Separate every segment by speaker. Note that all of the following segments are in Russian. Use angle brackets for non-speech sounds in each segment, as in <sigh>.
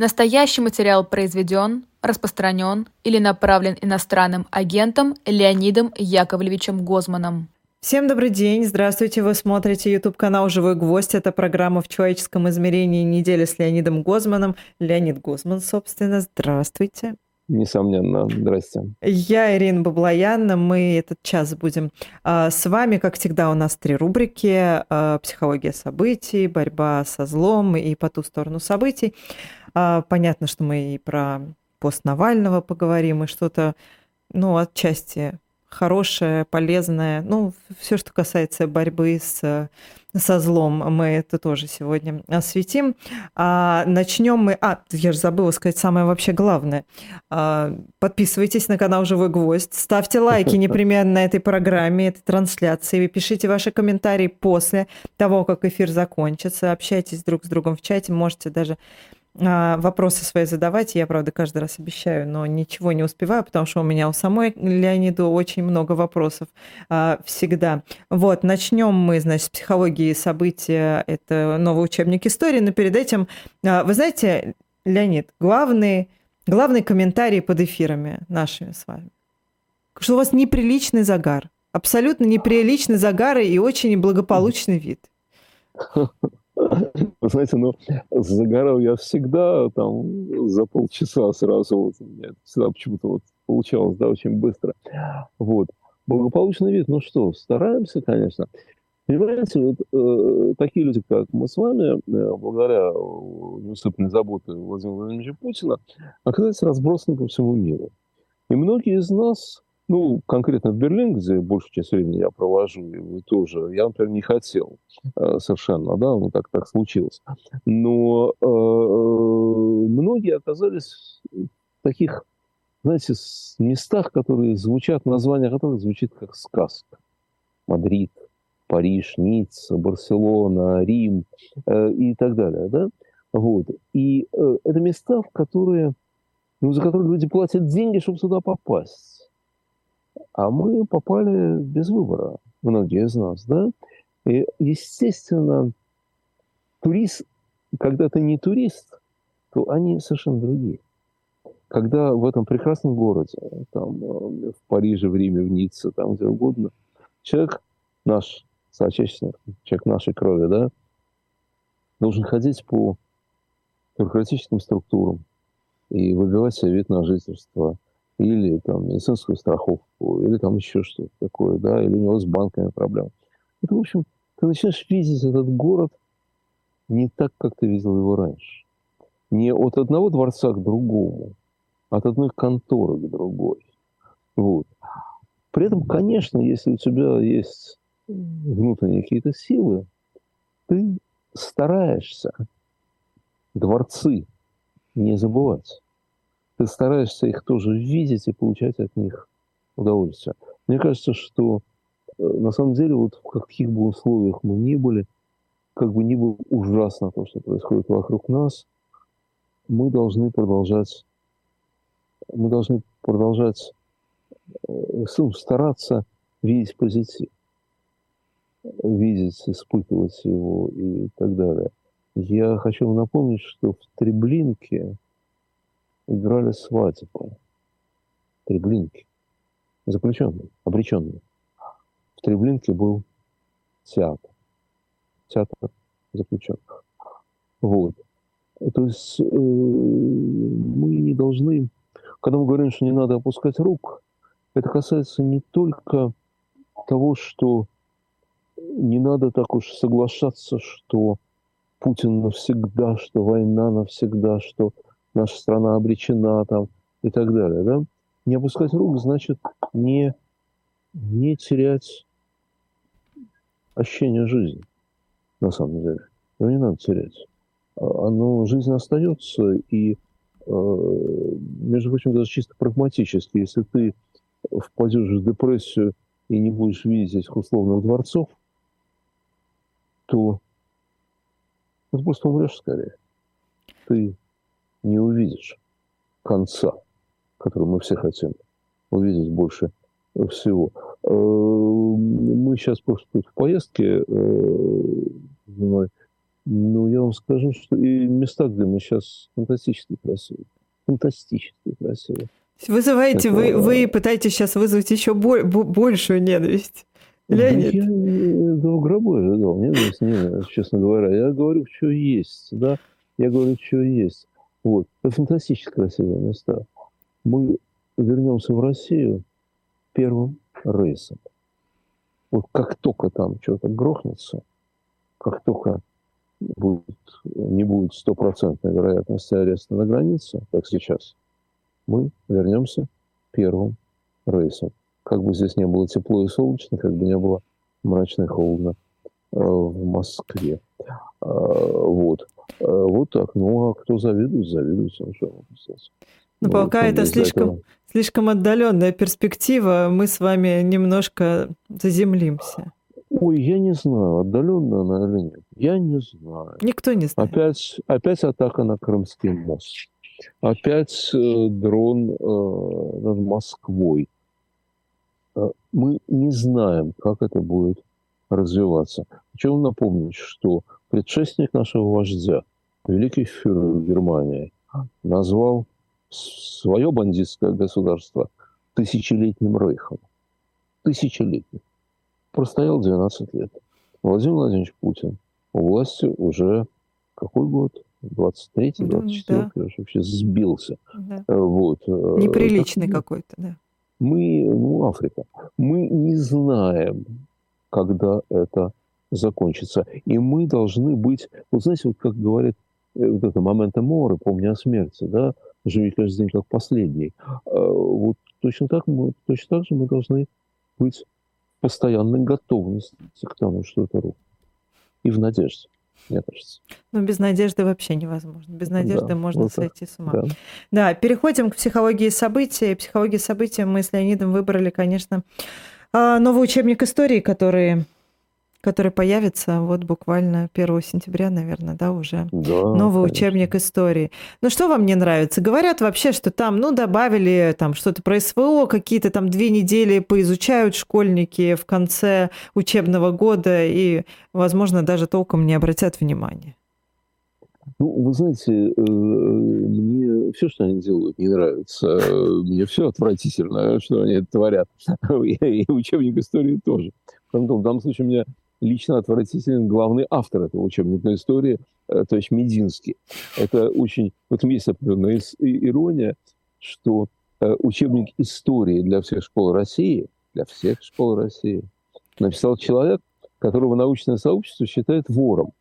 Speaker 1: Настоящий материал произведен, распространен или направлен иностранным агентом Леонидом Яковлевичем Гозманом.
Speaker 2: Всем добрый день, здравствуйте, вы смотрите YouTube-канал «Живой гвоздь». Это программа «В человеческом измерении. Неделя с Леонидом Гозманом». Леонид Гозман, собственно, здравствуйте.
Speaker 3: Несомненно. Здрасте.
Speaker 2: Я Ирина Баблоян. Мы этот час будем а, с вами. Как всегда, у нас три рубрики. А, психология событий, борьба со злом и по ту сторону событий. А, понятно, что мы и про пост Навального поговорим, и что-то, ну, отчасти хорошее, полезное. Ну, все, что касается борьбы с, со злом, мы это тоже сегодня осветим. А, начнем мы... А, я же забыла сказать самое вообще главное. А, подписывайтесь на канал «Живой гвоздь», ставьте лайки <laughs> непременно на этой программе, этой трансляции, пишите ваши комментарии после того, как эфир закончится, общайтесь друг с другом в чате, можете даже вопросы свои задавать. Я, правда, каждый раз обещаю, но ничего не успеваю, потому что у меня у самой Леониду очень много вопросов а, всегда. Вот, начнем мы, значит, с психологии события. Это новый учебник истории, но перед этим, а, вы знаете, Леонид, главный, главный комментарий под эфирами нашими с вами, что у вас неприличный загар, абсолютно неприличный загар и очень благополучный вид. <laughs>
Speaker 3: Вы знаете, ну, загорал я всегда там за полчаса сразу. Вот, у меня всегда почему-то вот получалось, да, очень быстро. Вот. Благополучный вид, ну что, стараемся, конечно. Понимаете, вот э, такие люди, как мы с вами, э, благодаря неусыпанной заботе Владимира Владимировича Путина, оказались разбросаны по всему миру. И многие из нас ну, конкретно в Берлин, где большую часть времени я провожу, и вы тоже, я, например, не хотел э, совершенно, да, ну так, так случилось. Но э, многие оказались в таких, знаете, местах, которые звучат, название которых звучит как сказка. Мадрид, Париж, Ницца, Барселона, Рим э, и так далее, да? Вот. И э, это места, в которые, ну, за которые люди платят деньги, чтобы сюда попасть а мы попали без выбора, многие из нас, да? И, естественно, турист, когда ты не турист, то они совершенно другие. Когда в этом прекрасном городе, там, э, в Париже, в Риме, в Ницце, там где угодно, человек наш, соотечественник, человек нашей крови, да, должен ходить по бюрократическим структурам и выбивать себе вид на жительство – или там медицинскую страховку, или там еще что-то такое, да, или у него с банками проблемы. Это, в общем, ты начинаешь видеть этот город не так, как ты видел его раньше. Не от одного дворца к другому, от одной конторы к другой. Вот. При этом, конечно, если у тебя есть внутренние какие-то силы, ты стараешься дворцы не забывать ты стараешься их тоже видеть и получать от них удовольствие. Мне кажется, что э, на самом деле вот в каких бы условиях мы ни были, как бы ни было ужасно то, что происходит вокруг нас, мы должны продолжать, мы должны продолжать э, стараться видеть позитив, видеть, испытывать его и так далее. Я хочу вам напомнить, что в Треблинке – играли свадьбу. Треблинки. Заключенные, обреченные. В Треблинке был театр. Театр заключенных. Вот. То есть э, мы не должны, когда мы говорим, что не надо опускать рук, это касается не только того, что не надо так уж соглашаться, что Путин навсегда, что война навсегда, что наша страна обречена там и так далее, да? Не опускать рук значит не, не терять ощущение жизни, на самом деле. Его не надо терять. А, оно, жизнь остается, и, э, между прочим, даже чисто прагматически, если ты впадешь в депрессию и не будешь видеть этих условных дворцов, то ты просто умрешь скорее. Ты не увидишь конца, который мы все хотим увидеть больше всего. Э, мы сейчас просто тут в поездке э, Ну, я вам скажу, что и места, где мы сейчас фантастически красивые. Фантастически красивые.
Speaker 2: Вызываете, Это... вы, вы пытаетесь сейчас вызвать еще боль, большую ненависть.
Speaker 3: Леонид. Я этого гроба ожидал. Ненависть, ненависть, честно говоря. Я говорю, что есть, да. Я говорю, что есть. Вот. Это фантастически красивые места. Мы вернемся в Россию первым рейсом. Вот как только там что-то грохнется, как только будет, не будет стопроцентной вероятности ареста на границе, как сейчас, мы вернемся первым рейсом. Как бы здесь не было тепло и солнечно, как бы не было мрачно и холодно э, в Москве. Э, вот. Э, вот так. Ну, а кто завидует, завидует. Ну, что
Speaker 2: Но ну, пока это слишком, этого... слишком отдаленная перспектива, мы с вами немножко заземлимся.
Speaker 3: Ой, я не знаю, отдаленно она или нет. Я не знаю.
Speaker 2: Никто не знает.
Speaker 3: Опять, опять атака на Крымский мост. Опять э, дрон э, над Москвой. Э, мы не знаем, как это будет развиваться. Хочу напомнить, что предшественник нашего вождя, великий фюрер Германии, назвал свое бандитское государство тысячелетним рейхом. Тысячелетним простоял 12 лет. Владимир Владимирович Путин у власти уже какой год? 23-й, 24-й, да. я вообще сбился. Да. Э, вот. Э,
Speaker 2: Неприличный так, какой-то, да.
Speaker 3: Мы, ну, Африка, мы не знаем, когда это закончится. И мы должны быть, вот знаете, вот как говорят, э, вот это момента моры, помня о смерти, да, живи каждый день как последний. Вот точно так, мы, точно так же мы должны быть постоянной готовности к тому, что это рухнет. И в надежде, мне кажется.
Speaker 2: Ну, без надежды вообще невозможно. Без надежды да, можно вот сойти с ума. Да. да, переходим к психологии событий. Психологии событий мы с Леонидом выбрали, конечно, а, новый учебник истории, который который появится вот буквально 1 сентября, наверное, да, уже. Да, Новый конечно. учебник истории. Ну, что вам не нравится? Говорят вообще, что там, ну, добавили там что-то про СВО, какие-то там две недели поизучают школьники в конце учебного года и, возможно, даже толком не обратят внимания.
Speaker 3: Ну, вы знаете, э, мне все, что они делают, не нравится. Мне все отвратительно, что они творят. <laughs> И учебник истории тоже. В данном случае у меня лично отвратителен главный автор этого учебника истории, э, то есть Мединский. Это очень... В этом есть определенная ирония, что э, учебник истории для всех школ России, для всех школ России, написал человек, которого научное сообщество считает вором,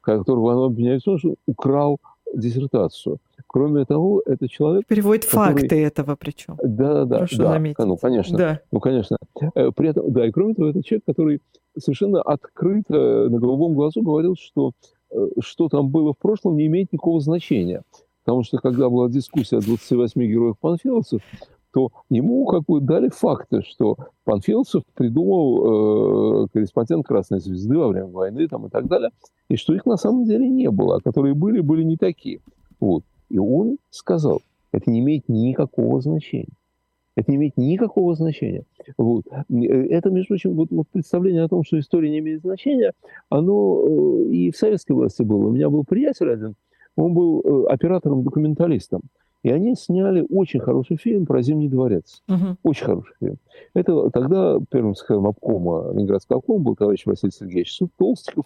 Speaker 3: которого оно обвиняет в том, что украл диссертацию. Кроме того, это человек...
Speaker 2: Переводит который... факты этого причем.
Speaker 3: Да, да, Прошу да. Заметить. Ну, конечно. Да. Ну, конечно. Э, при этом, да, и кроме того, это человек, который совершенно открыто на голубом глазу говорил, что э, что там было в прошлом, не имеет никакого значения. Потому что когда была дискуссия о 28 героях панфиловцев, то ему как бы дали факты, что Панфиловцев придумал э, корреспондент Красной Звезды во время войны там, и так далее, и что их на самом деле не было, а которые были, были не такие. Вот. И он сказал, это не имеет никакого значения. Это не имеет никакого значения. Вот. Это, между прочим, вот, вот представление о том, что история не имеет значения, оно э, и в советской власти было. У меня был приятель один, он был э, оператором-документалистом. И они сняли очень хороший фильм про Зимний дворец. Uh-huh. Очень хороший фильм. Это тогда первым секретарем обкома Ленинградского обкома был товарищ Василий Сергеевич Толстиков,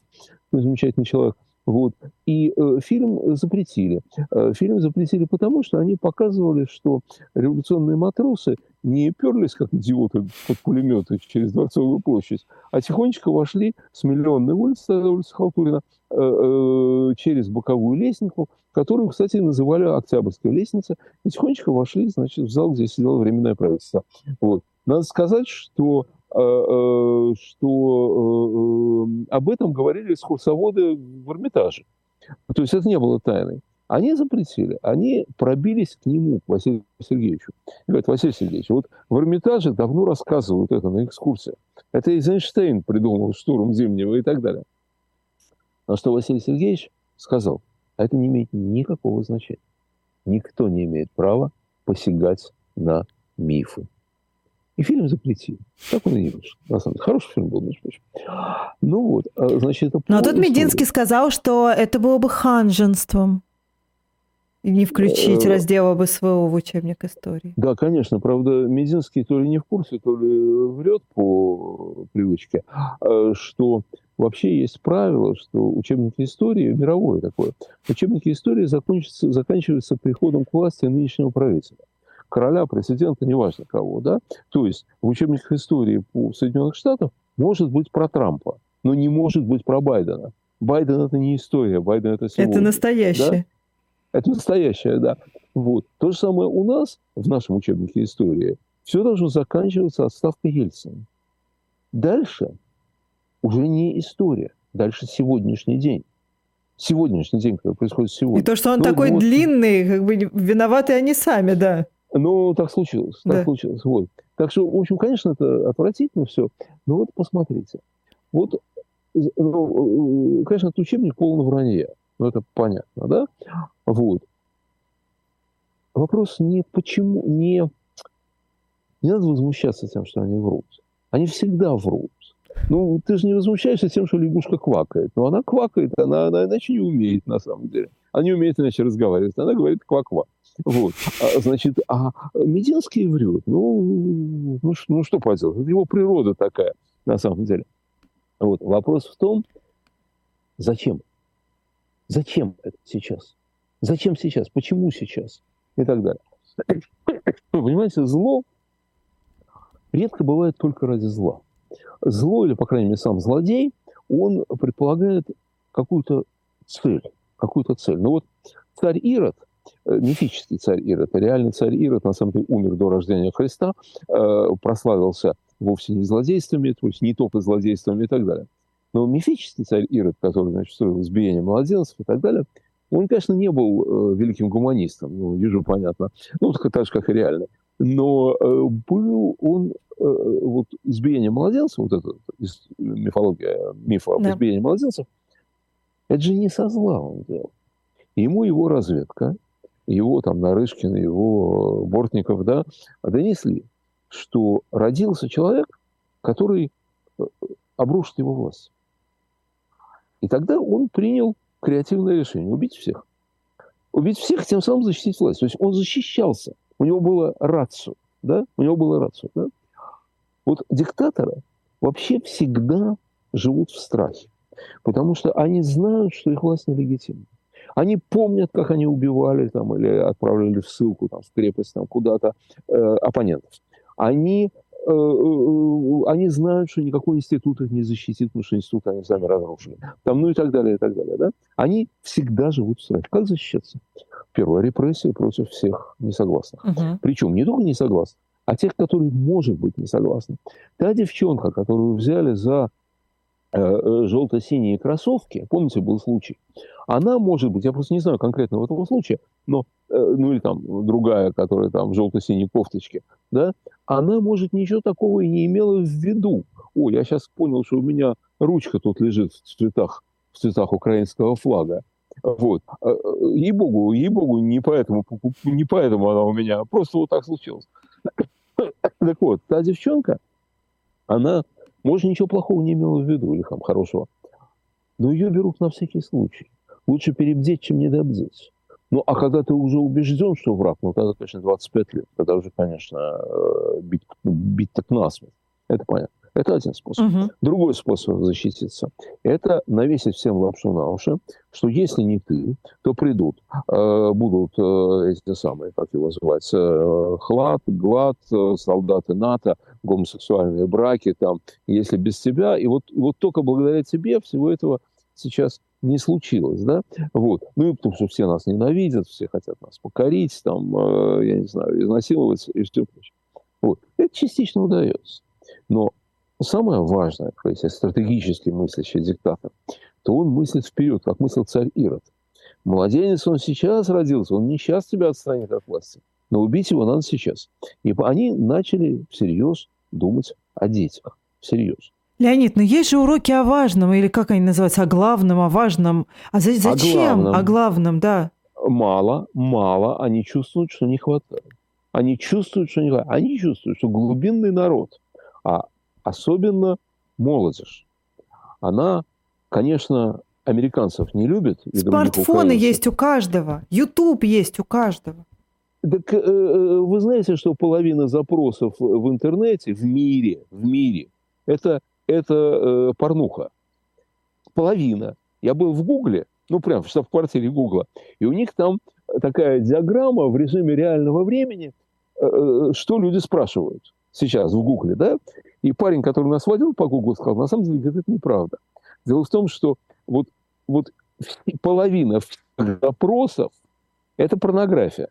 Speaker 3: замечательный человек. Вот. И э, фильм запретили. Э, фильм запретили потому, что они показывали, что революционные матросы не перлись, как идиоты, под пулеметы через Дворцовую площадь, а тихонечко вошли с Миллионной улицы, улица Халтурина, э, э, через боковую лестницу, которую, кстати, называли Октябрьская лестница, и тихонечко вошли, значит, в зал, где сидело Временное правительство. Вот. Надо сказать, что Э, э, что э, об этом говорили экскурсоводы в Эрмитаже. То есть это не было тайной. Они запретили, они пробились к нему, к Василию Сергеевичу. И говорят, Василий Сергеевич, вот в Эрмитаже давно рассказывают это на экскурсиях. Это Эйзенштейн придумал штурм Зимнего и так далее. На что Василий Сергеевич сказал, это не имеет никакого значения. Никто не имеет права посягать на мифы. И фильм запретили. Так он и не вышел. На самом деле. Хороший фильм был, между прочим. Ну вот, а, значит, это...
Speaker 2: Но тут Мединский сказал, что это было бы ханженством. И не включить э, раздел об СВО в учебник истории.
Speaker 3: Да, конечно. Правда, Мединский то ли не в курсе, то ли врет по привычке, а, что вообще есть правило, что учебники истории, мировое такое, учебники истории заканчиваются, заканчиваются приходом к власти нынешнего правителя короля, президента, неважно кого, да? То есть в учебниках истории по Соединенных Штатах может быть про Трампа, но не может быть про Байдена. Байден это не история, Байден это сегодня.
Speaker 2: Это настоящее.
Speaker 3: Да? Это настоящее, да. Вот. То же самое у нас, в нашем учебнике истории, все должно заканчиваться отставкой Ельцина. Дальше уже не история, дальше сегодняшний день. Сегодняшний день, который происходит сегодня.
Speaker 2: И то, что он ну, такой вот... длинный, как бы виноваты они сами, да.
Speaker 3: Ну, так случилось, так да. случилось. Вот. Так что, в общем, конечно, это отвратительно все. Но вот посмотрите. Вот, ну, конечно, этот учебник полный вранья. Ну, это понятно, да? Вот. Вопрос не почему, не... Не надо возмущаться тем, что они врут. Они всегда врут. Ну, ты же не возмущаешься тем, что лягушка квакает. Но она квакает, она, она иначе не умеет, на самом деле. Она не умеет иначе разговаривать. Она говорит ква-ква. Вот. А, значит, а Мединский врет. Ну, ну, ну, что поделать? Его природа такая, на самом деле. Вот. Вопрос в том, зачем? Зачем это сейчас? Зачем сейчас? Почему сейчас? И так далее. Вы <coughs> понимаете, зло редко бывает только ради зла. Зло, или, по крайней мере, сам злодей, он предполагает какую-то цель. Какую-то цель. Ну вот царь Ирод – Э, мифический царь Ирод. Реальный царь Ирод, на самом деле, умер до рождения Христа, э, прославился вовсе не злодействами, то есть не только злодействами и так далее. Но мифический царь Ирод, который, значит, строил избиение младенцев и так далее, он, конечно, не был э, великим гуманистом, ну, вижу, понятно, ну, так, же, как и реальный. Но э, был он, э, вот избиение младенцев, вот это мифология, миф об да. избиении младенцев, это же не со зла он делал. Ему его разведка, его там Нарышкин, его Бортников, да, донесли, что родился человек, который обрушит его власть. И тогда он принял креативное решение – убить всех. Убить всех, тем самым защитить власть. То есть он защищался. У него было рацию. Да? У него было рацию. Да? Вот диктаторы вообще всегда живут в страхе. Потому что они знают, что их власть нелегитимна. Они помнят, как они убивали там, или отправляли в ссылку там, в крепость там, куда-то э, оппонентов. Они, они знают, что никакой институт их не защитит, потому что институт они сами разрушили. Там, ну и так далее, и так далее. Да? Они всегда живут в страхе. Как защищаться? Первая репрессия против всех несогласных. Угу. Причем не только несогласных, а тех, которые, может быть, не согласны. Та девчонка, которую взяли за Э, э, желто-синие кроссовки, помните, был случай, она может быть, я просто не знаю конкретно в этом случае, но, э, ну или там другая, которая там в желто-синей кофточке, да, она, может, ничего такого и не имела в виду. О, я сейчас понял, что у меня ручка тут лежит в цветах, в цветах украинского флага. Вот. Ей-богу, ей-богу, не поэтому, не поэтому она у меня, просто вот так случилось. <coughs> Так вот, та девчонка, она может, ничего плохого не имела в виду, или там хорошего. Но ее берут на всякий случай. Лучше перебдеть, чем недобдеть. Ну, а когда ты уже убежден, что враг, ну, тогда, конечно, 25 лет. Тогда уже, конечно, э, бить, бить так насмерть. Это понятно. Это один способ. Угу. Другой способ защититься – это навесить всем лапшу на уши, что если не ты, то придут, э, будут э, эти самые, как его называть, э, хлад, глад, э, солдаты НАТО, гомосексуальные браки, там, если без тебя, и вот, и вот только благодаря тебе всего этого сейчас не случилось, да, вот, ну и потому что все нас ненавидят, все хотят нас покорить, там, э, я не знаю, изнасиловать и все прочее. Вот. Это частично удается. Но самое важное, если стратегически мыслящий диктатор, то он мыслит вперед, как мыслил царь Ирод. Младенец, он сейчас родился, он не сейчас тебя отстранит от власти, но убить его надо сейчас. И они начали всерьез думать о детях. Всерьез.
Speaker 2: Леонид, но есть же уроки о важном, или как они называются, о главном, о важном. А за, зачем? О главном, о главном, да.
Speaker 3: Мало, мало они чувствуют, что не хватает. Они чувствуют, что они, они чувствуют, что глубинный народ, а особенно молодежь, она, конечно, американцев не любит.
Speaker 2: Смартфоны есть у каждого, YouTube есть у каждого.
Speaker 3: Так э, э, вы знаете, что половина запросов в интернете в мире, в мире, это, это э, порнуха. Половина. Я был в Гугле, ну, прям в штаб-квартире Гугла, и у них там такая диаграмма в режиме реального времени, что люди спрашивают сейчас в Гугле, да? И парень, который нас водил по Гуглу, сказал, на самом деле, говорит, это неправда. Дело в том, что вот, вот половина запросов – это порнография.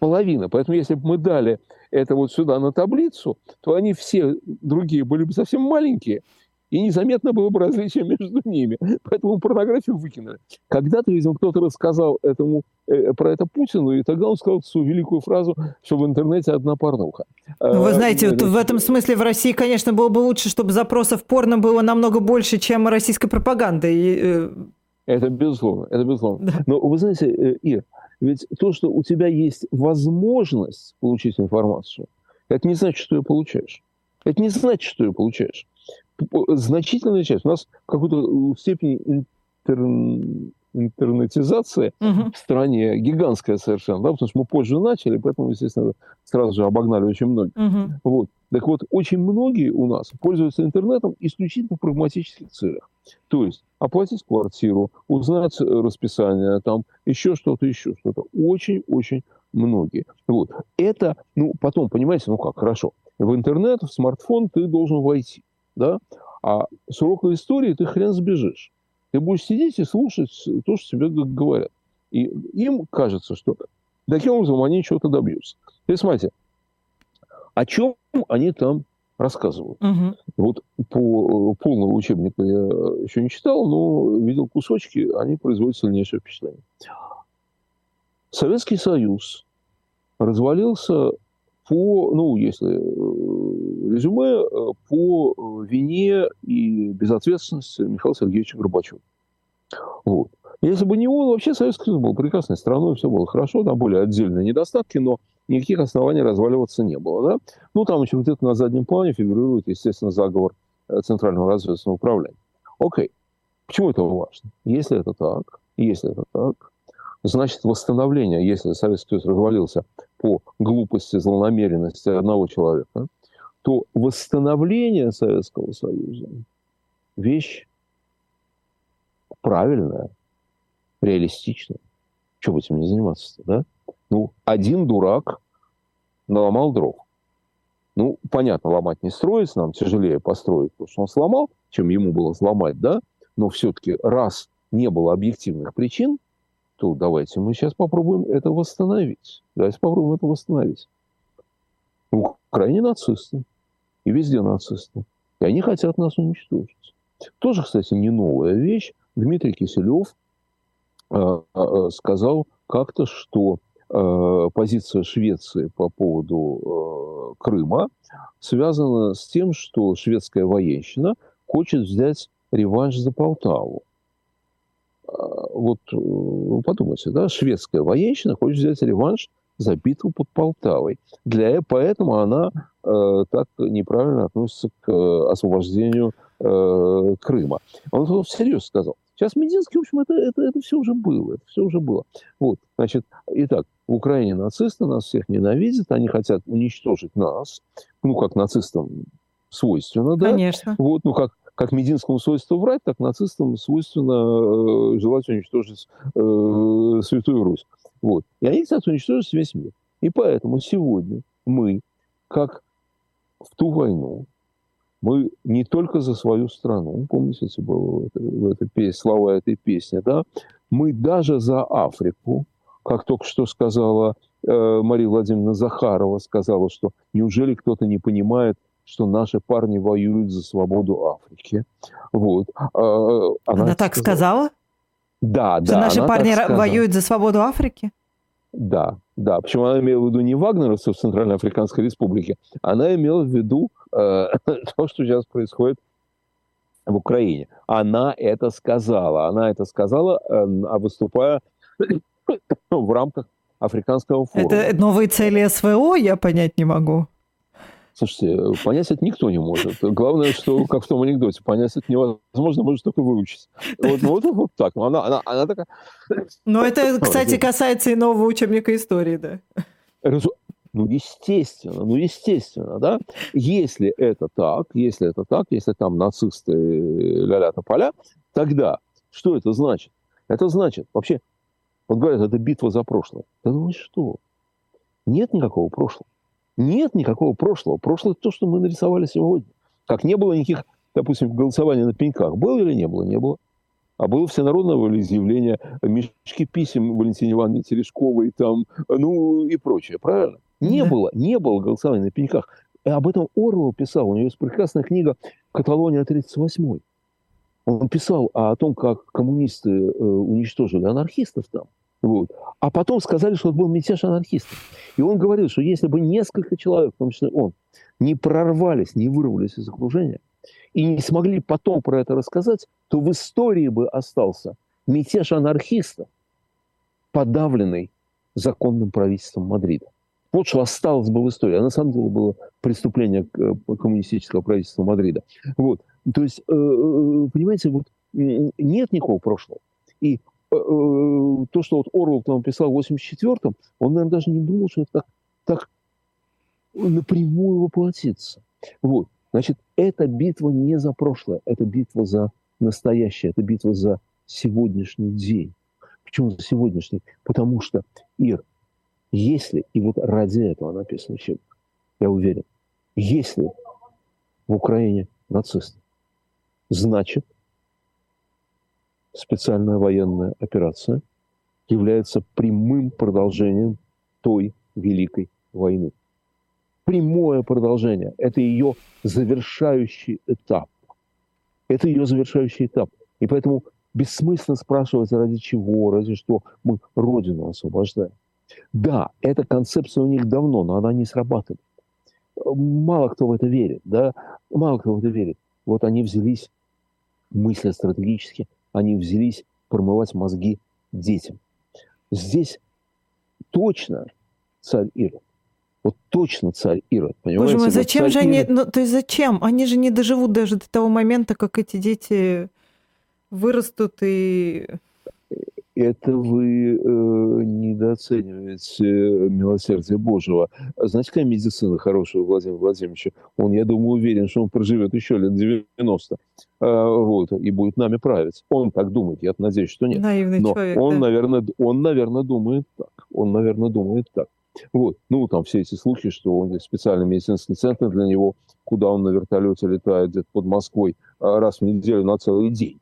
Speaker 3: Половина. Поэтому если бы мы дали это вот сюда на таблицу, то они все другие были бы совсем маленькие, и незаметно было бы различие между <laughs> ними. Поэтому порнографию выкинули. Когда-то, видимо, кто-то рассказал этому, э, про это Путину, и тогда он сказал свою великую фразу, что в интернете одна порнуха.
Speaker 2: Ну, вы знаете, вот в этом смысле в России, конечно, было бы лучше, чтобы запросов порно было намного больше, чем российской пропаганды. И,
Speaker 3: э... Это безусловно, это безусловно. Да. Но вы знаете, э, Ир, ведь то, что у тебя есть возможность получить информацию, это не значит, что ее получаешь. Это не значит, что ее получаешь значительная часть, у нас в какой-то степени интер, интернетизация угу. в стране гигантская совершенно, да, потому что мы позже начали, поэтому, естественно, сразу же обогнали очень многие. Угу. Вот. Так вот, очень многие у нас пользуются интернетом исключительно в прагматических целях. То есть оплатить квартиру, узнать расписание, там еще что-то, еще что-то. Очень-очень многие. Вот. Это, ну, потом, понимаете, ну как, хорошо. В интернет, в смартфон ты должен войти да, а с урока истории ты хрен сбежишь. Ты будешь сидеть и слушать то, что тебе говорят. И им кажется, что таким образом они чего-то добьются. То смотрите, о чем они там рассказывают. Угу. Вот по полного учебника я еще не читал, но видел кусочки, они производят сильнейшее впечатление. Советский Союз развалился по, ну, если э, резюме, э, по э, вине и безответственности Михаила Сергеевича Горбачева. Вот. Если бы не он, вообще Советский Союз был прекрасной страной, все было хорошо, там были отдельные недостатки, но никаких оснований разваливаться не было. Да? Ну, там еще где-то на заднем плане фигурирует, естественно, заговор Центрального разведывательного управления. Окей. Почему это важно? Если это так, если это так, значит, восстановление, если Советский Союз развалился по глупости, злонамеренности одного человека, то восстановление Советского Союза – вещь правильная, реалистичная. Чего бы этим не заниматься да? Ну, один дурак наломал дров. Ну, понятно, ломать не строится, нам тяжелее построить, потому что он сломал, чем ему было сломать, да? Но все-таки раз не было объективных причин, то давайте мы сейчас попробуем это восстановить. Давайте попробуем это восстановить. В Украине нацисты. И везде нацисты. И они хотят нас уничтожить. Тоже, кстати, не новая вещь. Дмитрий Киселев э, э, сказал как-то, что э, позиция Швеции по поводу э, Крыма связана с тем, что шведская военщина хочет взять реванш за Полтаву вот э, подумайте, да, шведская военщина хочет взять реванш за битву под Полтавой. Для, поэтому она э, так неправильно относится к э, освобождению э, Крыма. Он, всерьез сказал. Сейчас Мединский, в общем, это, это, это все уже было. Это все уже было. Вот, значит, итак, в Украине нацисты нас всех ненавидят, они хотят уничтожить нас, ну, как нацистам свойственно, да?
Speaker 2: Конечно.
Speaker 3: Вот, ну, как как Мединскому свойственно врать, так нацистам свойственно э, желать уничтожить э, Святую Русь. Вот. И они хотят уничтожить весь мир. И поэтому сегодня мы, как в ту войну, мы не только за свою страну, помните, это было в этой, в этой слова этой песни, да, мы даже за Африку, как только что сказала э, Мария Владимировна Захарова, сказала, что неужели кто-то не понимает, что наши парни воюют за свободу Африки. Вот. А,
Speaker 2: она, она так сказала?
Speaker 3: Да,
Speaker 2: что
Speaker 3: да.
Speaker 2: наши парни воюют за свободу Африки?
Speaker 3: Да, да. Причем она имела в виду не вагнеровцев в Центральной Африканской Республике, она имела в виду э, <laughs> то, что сейчас происходит в Украине. Она это сказала. Она это сказала, э, выступая <coughs> в рамках африканского форума.
Speaker 2: Это новые цели СВО, я понять не могу.
Speaker 3: Слушайте, понять это никто не может. Главное, что, как в том анекдоте, понять это невозможно, может только выучить. Вот, ну, вот, вот так. Она, она, она такая...
Speaker 2: Но это, кстати, касается и нового учебника истории, да.
Speaker 3: Ну, естественно, ну, естественно, да. Если это так, если это так, если там нацисты ля-ля поля, тогда что это значит? Это значит, вообще, вот говорят, это битва за прошлое. Да ну что? Нет никакого прошлого. Нет никакого прошлого. Прошлое – то, что мы нарисовали сегодня. Как не было никаких, допустим, голосований на пеньках. Было или не было? Не было. А было всенародное волеизъявление, мешки писем Валентине Ивановне Терешковой, там, ну и прочее. Правильно? Не да. было, не было голосования на пеньках. И об этом Орвел писал. У него есть прекрасная книга «Каталония 38-й». Он писал о том, как коммунисты э, уничтожили анархистов там. Вот. А потом сказали, что это был мятеж анархистов. И он говорил, что если бы несколько человек, в том числе он, не прорвались, не вырвались из окружения и не смогли потом про это рассказать, то в истории бы остался мятеж анархистов, подавленный законным правительством Мадрида. Вот что осталось бы в истории. А на самом деле было преступление э, коммунистического правительства Мадрида. Вот. То есть, э, э, понимаете, вот нет никакого прошлого. И то, что вот Орвел там писал в 84-м, он, наверное, даже не думал, что это так, так напрямую воплотится. Вот. Значит, эта битва не за прошлое, это битва за настоящее, это битва за сегодняшний день. Почему за сегодняшний? Потому что, Ир, если, и вот ради этого написано учебник, я уверен, если в Украине нацисты, значит, специальная военная операция является прямым продолжением той Великой войны. Прямое продолжение. Это ее завершающий этап. Это ее завершающий этап. И поэтому бессмысленно спрашивать, ради чего, ради что мы Родину освобождаем. Да, эта концепция у них давно, но она не срабатывает. Мало кто в это верит, да, мало кто в это верит. Вот они взялись, мыслят стратегически, они взялись промывать мозги детям. Здесь точно царь Ирод. Вот точно царь Ирод,
Speaker 2: понимаете? Боже мой, зачем вот же они, Ирод... ну, то есть зачем? Они же не доживут даже до того момента, как эти дети вырастут и
Speaker 3: это вы э, недооцениваете милосердие Божьего. Знаете, какая медицина хорошая у Владимира Владимировича? Он, я думаю, уверен, что он проживет еще лет 90 э, вот, и будет нами править. Он так думает, я надеюсь, что нет.
Speaker 2: Наивный
Speaker 3: Но
Speaker 2: человек,
Speaker 3: он,
Speaker 2: да.
Speaker 3: наверное, он, наверное, думает так. Он, наверное, думает так. Вот. Ну, там все эти слухи, что он специальный медицинский центр для него, куда он на вертолете летает где-то под Москвой а, раз в неделю на целый день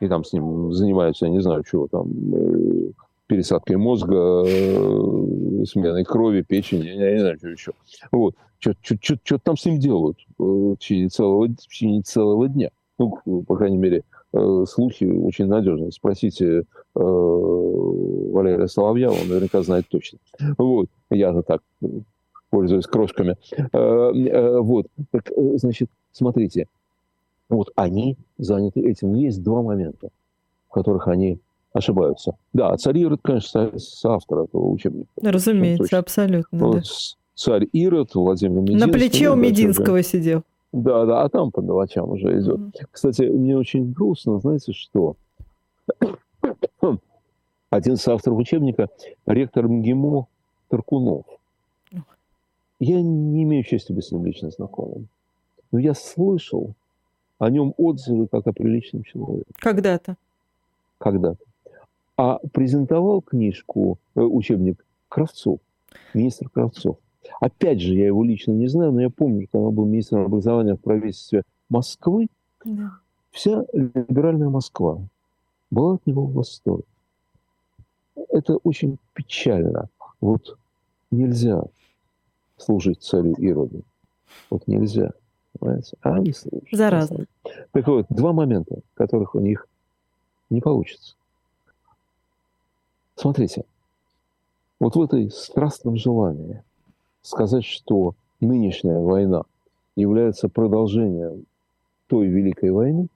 Speaker 3: и там с ним занимаются, я не знаю, чего там, э, пересадкой мозга, э, сменой крови, печени, я не знаю, что еще. Вот. Что там с ним делают э, в течение целого, в течение целого дня? Ну, по крайней мере, слухи очень надежные. Спросите э, Валерия Соловья, он наверняка знает точно. Вот. Я-то так пользуюсь крошками. вот. Так, значит, смотрите, вот они заняты этим. Но есть два момента, в которых они ошибаются. Да, царь Ирод, конечно, соавтор этого учебника.
Speaker 2: Разумеется, абсолютно. Вот, да.
Speaker 3: Царь Ирод, Владимир Мединский.
Speaker 2: На плече у Мединского уже... сидел.
Speaker 3: Да, да, а там по мелочам уже идет. Mm-hmm. Кстати, мне очень грустно, знаете что? <clears throat> Один из авторов учебника, ректор МГИМО Таркунов. Я не имею чести быть с ним лично знакомым. Но я слышал, о нем отзывы как о приличном человеке.
Speaker 2: Когда-то.
Speaker 3: Когда-то. А презентовал книжку, э, учебник Кравцов, министр Кравцов. Опять же, я его лично не знаю, но я помню, что он был министром образования в правительстве Москвы. Да. Вся либеральная Москва была от него в восторге. Это очень печально. Вот нельзя служить царю Ироду. Вот нельзя. Понимаете? А они слушают.
Speaker 2: Заразно.
Speaker 3: Так вот, два момента, которых у них не получится. Смотрите, вот в этой страстном желании сказать, что нынешняя война является продолжением той Великой войны,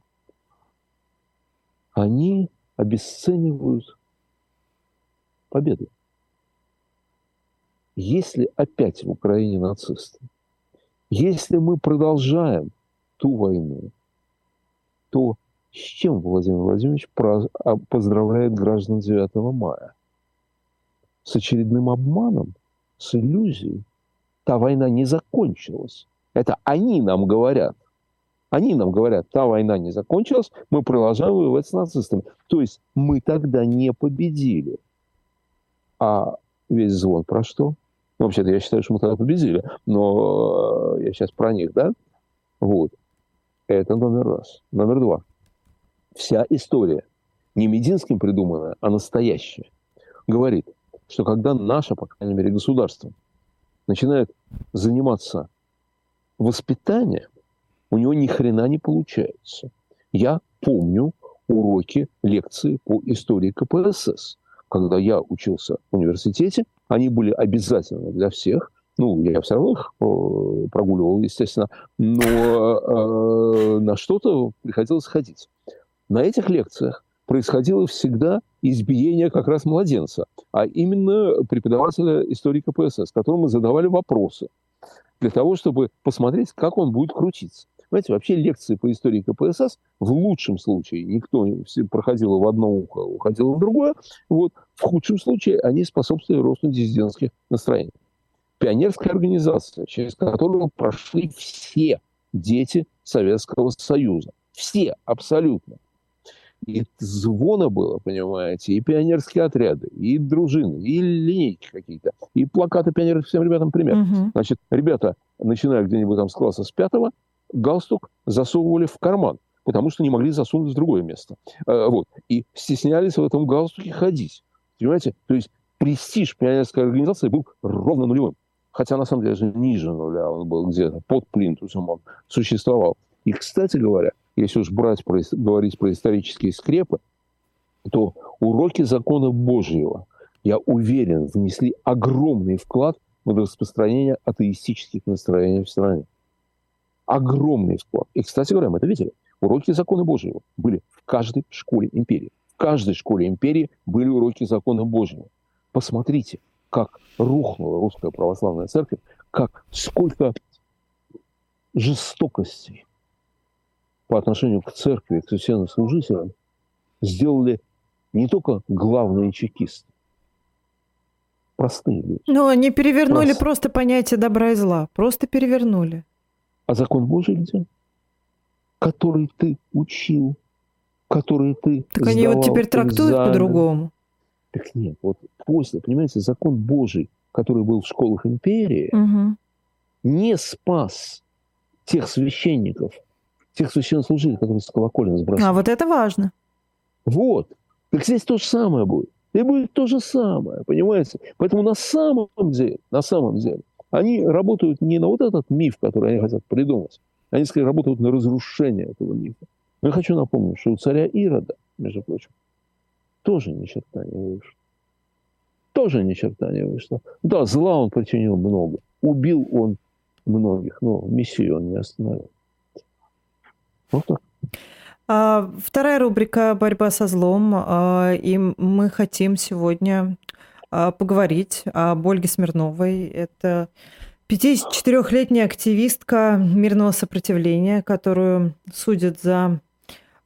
Speaker 3: они обесценивают победу. если опять в Украине нацисты, если мы продолжаем ту войну, то с чем Владимир Владимирович а, поздравляет граждан 9 мая? С очередным обманом, с иллюзией. Та война не закончилась. Это они нам говорят. Они нам говорят, та война не закончилась, мы продолжаем воевать с нацистами. То есть мы тогда не победили. А весь звон про что? Ну, вообще-то я считаю, что мы тогда победили, но э, я сейчас про них, да? Вот. Это номер раз. Номер два. Вся история, не Мединским придуманная, а настоящая, говорит, что когда наше, по крайней мере, государство начинает заниматься воспитанием, у него ни хрена не получается. Я помню уроки, лекции по истории КПСС. Когда я учился в университете, они были обязательны для всех. Ну, я все равно их э, прогуливал, естественно, но э, на что-то приходилось ходить. На этих лекциях происходило всегда избиение как раз младенца, а именно преподавателя истории КПСС, которому задавали вопросы для того, чтобы посмотреть, как он будет крутиться. Знаете, вообще лекции по истории КПСС в лучшем случае никто все проходило в одно ухо, уходило в другое. Вот. В худшем случае они способствовали росту диссидентских настроений. Пионерская организация, через которую прошли все дети Советского Союза. Все, абсолютно. И звона было, понимаете, и пионерские отряды, и дружины, и линейки какие-то, и плакаты пионеров всем ребятам пример. Угу. Значит, ребята, начиная где-нибудь там с класса с пятого, галстук засовывали в карман, потому что не могли засунуть в другое место. Э, вот. И стеснялись в этом галстуке ходить. Понимаете? То есть престиж пионерской организации был ровно нулевым. Хотя, на самом деле, даже ниже нуля он был где-то, под плинтусом он существовал. И, кстати говоря, если уж брать, про, говорить про исторические скрепы, то уроки закона Божьего, я уверен, внесли огромный вклад в распространение атеистических настроений в стране огромный вклад. И, кстати говоря, мы это видели. Уроки закона Божьего были в каждой школе империи. В каждой школе империи были уроки закона Божьего. Посмотрите, как рухнула русская православная церковь, как сколько жестокости по отношению к церкви, к священнослужителям сделали не только главные чекисты, простые люди.
Speaker 2: Но они перевернули Прост... просто понятие добра и зла. Просто перевернули.
Speaker 3: А закон Божий где? Который ты учил, который ты
Speaker 2: Так они вот теперь трактуют по-другому.
Speaker 3: Так нет, вот после, понимаете, закон Божий, который был в школах империи, угу. не спас тех священников, тех священнослужителей, которые с колокольни сбрасывали.
Speaker 2: А вот это важно.
Speaker 3: Вот. Так здесь то же самое будет. И будет то же самое, понимаете? Поэтому на самом деле, на самом деле, они работают не на вот этот миф, который они хотят придумать. Они, скорее, работают на разрушение этого мифа. Но я хочу напомнить, что у царя Ирода, между прочим, тоже ни черта не вышло. Тоже ни черта не вышло. Да, зла он причинил много. Убил он многих, но миссию он не остановил.
Speaker 2: Вот так. А, вторая рубрика «Борьба со злом». А, и мы хотим сегодня поговорить об Ольге Смирновой. Это 54-летняя активистка мирного сопротивления, которую судят за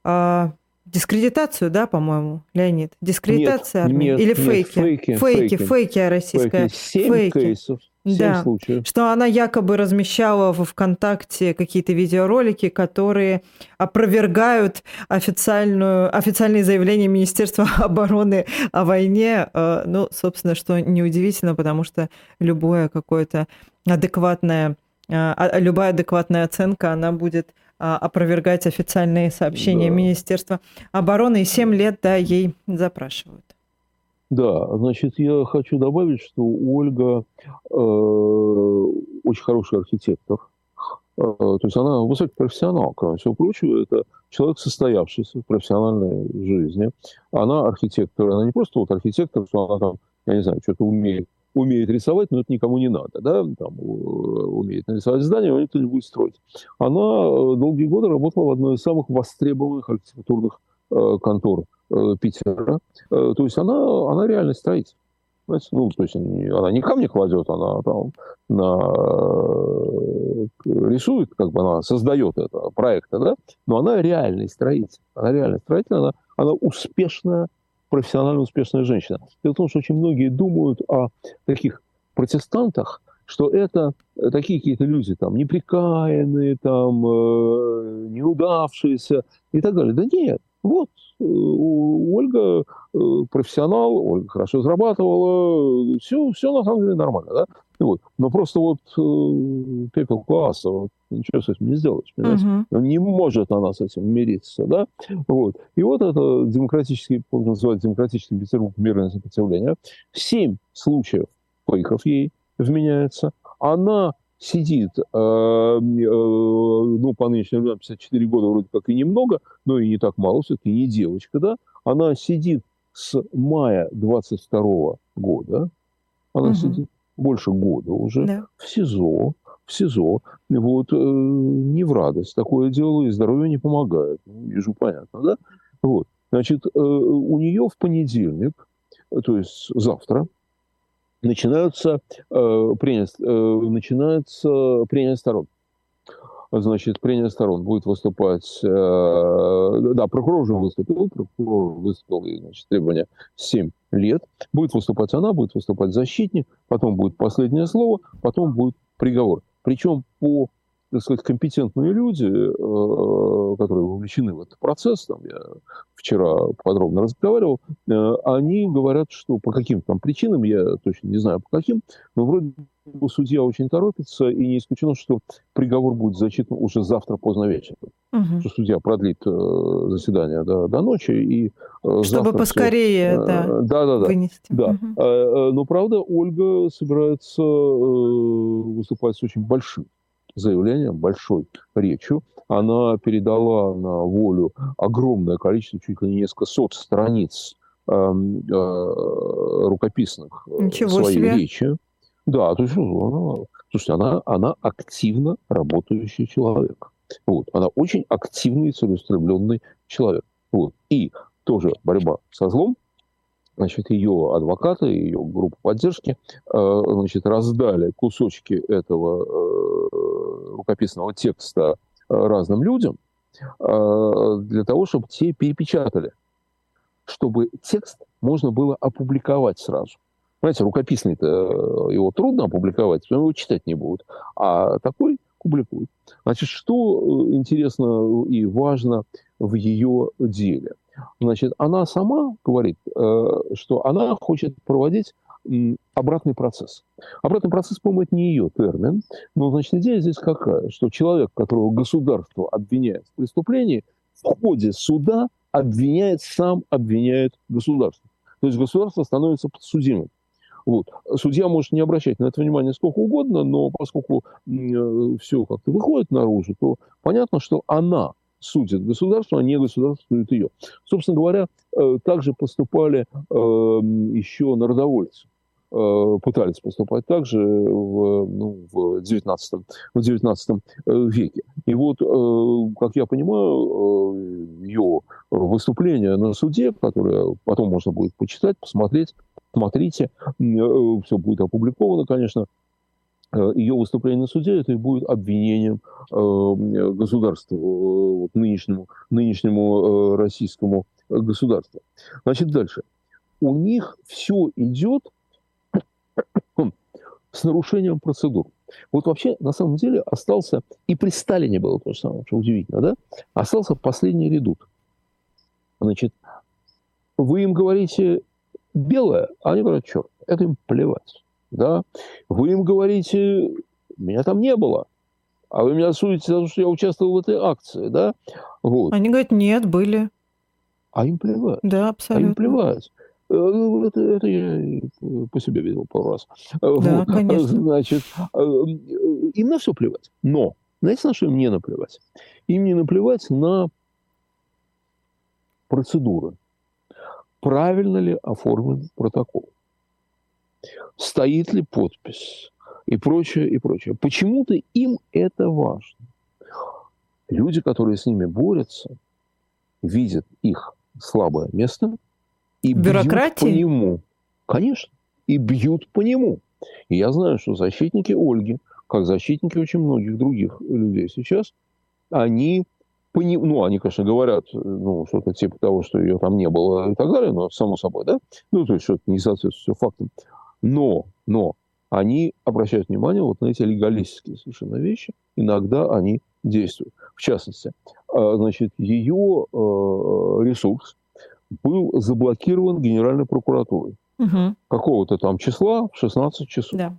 Speaker 2: а, дискредитацию, да, по-моему, Леонид? Дискредитация
Speaker 3: нет, армии?
Speaker 2: Нет, Или фейки?
Speaker 3: Нет, фейки?
Speaker 2: Фейки, фейки, фейки российская.
Speaker 3: Фейки. Семь фейки. кейсов.
Speaker 2: Да,
Speaker 3: случаев.
Speaker 2: что она якобы размещала в ВКонтакте какие-то видеоролики, которые опровергают официальную, официальные заявления Министерства <laughs> обороны о войне. Э, ну, собственно, что неудивительно, потому что любое какое-то адекватное, э, а, любая адекватная оценка, она будет а, опровергать официальные сообщения да. Министерства обороны. И 7 лет, да, ей запрашивают.
Speaker 3: Да, значит, я хочу добавить, что Ольга э, очень хороший архитектор. Э, то есть она высокий профессионал, кроме всего прочего. Это человек, состоявшийся в профессиональной жизни. Она архитектор. Она не просто вот архитектор, что она там, я не знаю, что-то умеет умеет рисовать, но это никому не надо, да, там, э, умеет нарисовать здание, но никто не будет строить. Она э, долгие годы работала в одной из самых востребованных архитектурных э, контор Питера. Э, то есть она, она реально строитель. Понимаете? Ну, то есть она не камни кладет, она там на, рисует, как бы она создает это проекты, да, но она реальный строитель. Она реальный строитель, она, она успешная, профессионально успешная женщина. Дело в том, что очень многие думают о таких протестантах, что это такие какие-то люди, там, неприкаянные, там, э, неудавшиеся и так далее. Да нет, вот, э, Ольга э, профессионал, Ольга хорошо зарабатывала, все, все на самом деле нормально, да? Вот. Но просто вот э, пепел класса, вот, ничего с этим не сделаешь, понимаете? Uh-huh. Не может она с этим мириться, да? Вот. И вот это демократический, называется демократический Петербург мирное сопротивление. Семь случаев фейков ей вменяется. Она сидит, э, э, ну, по нынешним временам 54 года вроде как и немного, но и не так мало, все-таки не девочка, да, она сидит с мая 22 года, она угу. сидит больше года уже да. в СИЗО, в СИЗО, вот, э, не в радость такое дело, и здоровье не помогает, ну, вижу, понятно, да, вот, значит, э, у нее в понедельник, то есть завтра, начинаются э, прения, э, начинается прения сторон. Значит, прения сторон будет выступать, э, да, прокурор уже выступил, прокурор выступил, значит, требования 7 лет. Будет выступать она, будет выступать защитник, потом будет последнее слово, потом будет приговор. Причем по так сказать, компетентные люди, э, которые вовлечены в этот процесс, там, я вчера подробно разговаривал, э, они говорят, что по каким-то там причинам, я точно не знаю по каким, но вроде бы судья очень торопится, и не исключено, что приговор будет зачитан уже завтра поздно вечером. Угу. Что судья продлит э, заседание до, до ночи и
Speaker 2: Чтобы поскорее, все, да, да, да, да, вынести.
Speaker 3: Да. Угу. Но, правда, Ольга собирается выступать с очень большим заявлением, большой речью. Она передала на волю огромное количество, чуть ли не несколько сот страниц э, э, рукописных э, Ничего своей себе. речи. Да, то есть ну, она, слушайте, она, она активно работающий человек. Вот. Она очень активный, целеустремленный человек. Вот. И тоже борьба со злом, значит, ее адвокаты, ее группа поддержки, э, значит, раздали кусочки этого э, рукописного текста э, разным людям для того, чтобы те перепечатали, чтобы текст можно было опубликовать сразу. Понимаете, рукописный-то его трудно опубликовать, потому его читать не будут. А такой публикуют. Значит, что интересно и важно в ее деле? Значит, она сама говорит, э, что она хочет проводить обратный процесс. Обратный процесс, по-моему, это не ее термин, но, значит, идея здесь какая? Что человек, которого государство обвиняет в преступлении, в ходе суда обвиняет, сам обвиняет государство. То есть государство становится подсудимым. Вот. Судья может не обращать на это внимание сколько угодно, но поскольку э, все как-то выходит наружу, то понятно, что она судит государство, а не государство судит ее. Собственно говоря, э, также поступали э, еще народовольцы пытались поступать также в, ну, в, 19, в 19 веке. И вот, как я понимаю, ее выступление на суде, которое потом можно будет почитать, посмотреть, смотрите, все будет опубликовано, конечно, Э, ее выступление на суде, это и будет обвинением э, государства, вот, нынешнему, нынешнему российскому государству. Значит, дальше. У них все идет с нарушением процедур. Вот вообще, на самом деле, остался, и при Сталине было то же самое, что удивительно, да? Остался последний редут. Значит, вы им говорите белое, а они говорят черт. Это им плевать да, вы им говорите, меня там не было, а вы меня судите за то, что я участвовал в этой акции, да,
Speaker 2: вот. Они говорят, нет, были.
Speaker 3: А им плевать.
Speaker 2: Да, абсолютно. А им
Speaker 3: плевать. Э, ну, это, это я по себе видел пару раз.
Speaker 2: Да, вот. конечно.
Speaker 3: Значит, э, им на все плевать. Но, знаете, на что им не наплевать? Им не наплевать на процедуры. Правильно ли оформлен протокол? стоит ли подпись и прочее, и прочее. Почему-то им это важно. Люди, которые с ними борются, видят их слабое место и
Speaker 2: Бюрократии?
Speaker 3: бьют по нему. Конечно. и бьют по нему. И я знаю, что защитники Ольги, как защитники очень многих других людей сейчас, они пони... ну, они, конечно, говорят, ну, что-то типа того, что ее там не было и так далее, но само собой, да, ну, то есть что-то не соответствует фактам. Но, но они обращают внимание вот на эти легалистские совершенно вещи, иногда они действуют. В частности, а, значит, ее э, ресурс был заблокирован Генеральной прокуратурой. Угу. Какого-то там числа в 16 часов. Да.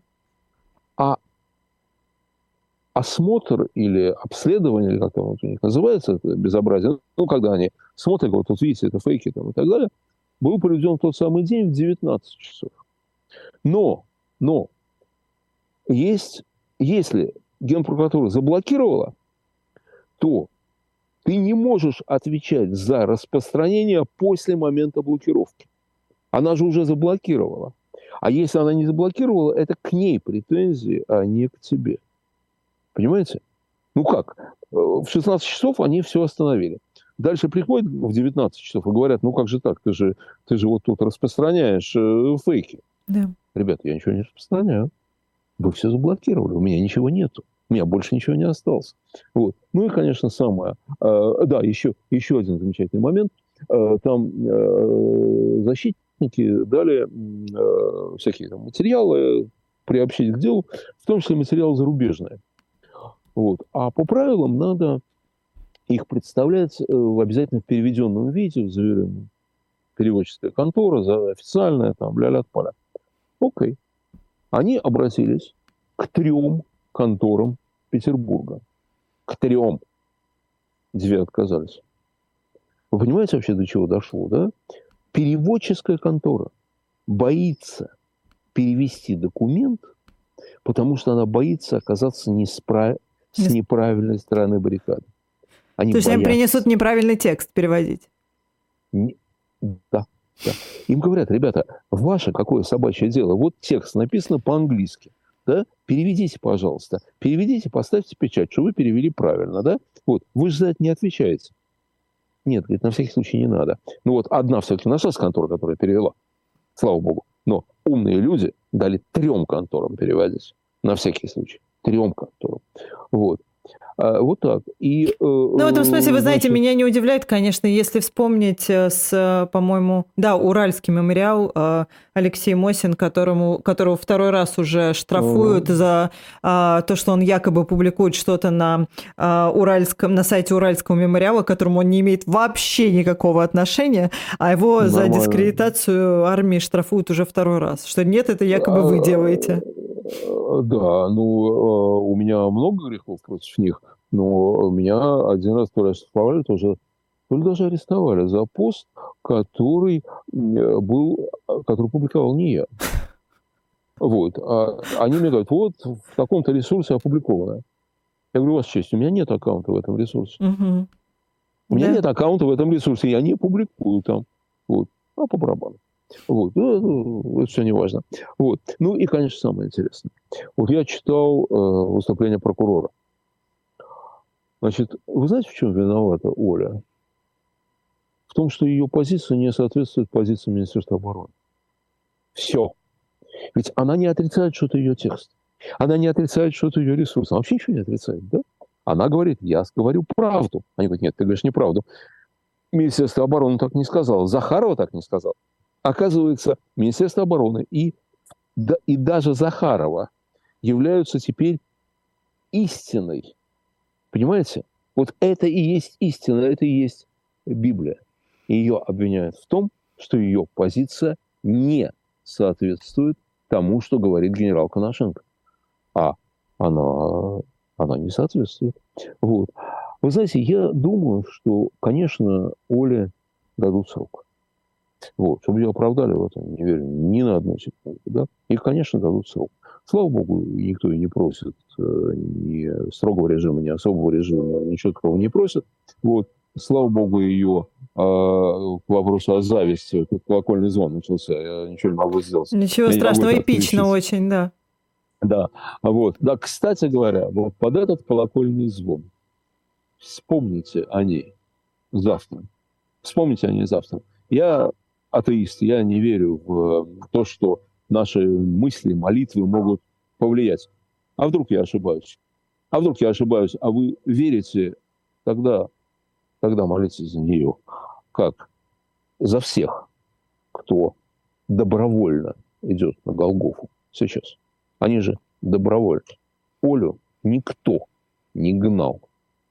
Speaker 3: А осмотр или обследование, или как там вот у них называется, это безобразие, ну, когда они смотрят, вот тут видите, это фейки там и так далее, был проведен в тот самый день в 19 часов. Но, но, есть, если Генпрокуратура заблокировала, то ты не можешь отвечать за распространение после момента блокировки. Она же уже заблокировала. А если она не заблокировала, это к ней претензии, а не к тебе. Понимаете? Ну как? В 16 часов они все остановили. Дальше приходят в 19 часов и говорят, ну как же так, ты же, ты же вот тут распространяешь э, фейки. Да. Ребята, я ничего не распространяю. Вы все заблокировали, у меня ничего нету. Меня больше ничего не осталось. Вот. Ну и, конечно, самое... Э, да, еще, еще один замечательный момент. Э, там э, защитники дали всякие там материалы, приобщить к делу, в том числе материалы зарубежные. Вот. А по правилам надо их представлять обязательно в переведенном виде, в заверенном переводческая контора, официальная, там, ля-ля поля. Окей. Они обратились к трем конторам Петербурга. К трем. Две отказались. Вы понимаете вообще, до чего дошло, да? Переводческая контора боится перевести документ, потому что она боится оказаться несправ с неправильной стороны баррикады.
Speaker 2: Они То есть боятся. им принесут неправильный текст переводить?
Speaker 3: Не... Да, да. Им говорят, ребята, ваше какое собачье дело, вот текст написан по-английски, да, переведите, пожалуйста, переведите, поставьте печать, что вы перевели правильно, да, вот, вы же за это не отвечаете. Нет, говорит, на всякий случай не надо. Ну вот одна все-таки нашлась контора, которая перевела, слава богу, но умные люди дали трем конторам переводить, на всякий случай трем конторам. Вот. А, вот так. И, э,
Speaker 2: ну, в этом смысле, вы знаете, значит... меня не удивляет, конечно, если вспомнить э, с, по-моему, да, Уральский мемориал э, Алексей Мосин, которому, которого второй раз уже штрафуют mm. за а, то, что он якобы публикует что-то на, а, Уральском, на сайте Уральского мемориала, к которому он не имеет вообще никакого отношения, а его Нормально. за дискредитацию армии штрафуют уже второй раз. Что нет, это якобы вы делаете.
Speaker 3: Да, ну, э, у меня много грехов против них, но меня один раз то ли тоже, то ли даже арестовали за пост, который был, который публиковал не я. Вот. А они мне говорят, вот в таком-то ресурсе опубликовано. Я говорю, у вас честь, у меня нет аккаунта в этом ресурсе. Угу. У меня да. нет аккаунта в этом ресурсе, я не публикую там. Вот. А по барабану. Вот. Ну, ну, это все не важно. Вот. Ну и, конечно, самое интересное. Вот я читал э, выступление прокурора. Значит, вы знаете, в чем виновата Оля? В том, что ее позиция не соответствует позиции Министерства обороны. Все. Ведь она не отрицает, что это ее текст. Она не отрицает, что это ее ресурс. Она вообще ничего не отрицает, да? Она говорит, я говорю правду. Они говорят, нет, ты говоришь неправду. Министерство обороны так не сказало. Захарова так не сказал. Оказывается, Министерство обороны и, да, и даже Захарова являются теперь истиной. Понимаете? Вот это и есть истина, это и есть Библия. Ее обвиняют в том, что ее позиция не соответствует тому, что говорит генерал Коношенко. А она, она не соответствует. Вот. Вы знаете, я думаю, что, конечно, Оле дадут срок. Вот, чтобы ее оправдали в этом, не верю ни на одну секунду. Да? И, конечно, дадут срок. Слава богу, никто и не просит э, ни строгого режима, ни особого режима, ничего такого не просит. Вот. Слава богу, ее э, к вопросу о зависти, как колокольный звон начался, я ничего не могу сделать.
Speaker 2: Ничего я страшного, эпично очень, да.
Speaker 3: Да, вот. Да, кстати говоря, вот под этот колокольный звон вспомните о ней завтра. Вспомните о ней завтра. Я атеист, я не верю в то, что наши мысли, молитвы могут повлиять. А вдруг я ошибаюсь? А вдруг я ошибаюсь? А вы верите, тогда, тогда молитесь за нее. Как? За всех, кто добровольно идет на Голгофу сейчас. Они же добровольно. Олю никто не гнал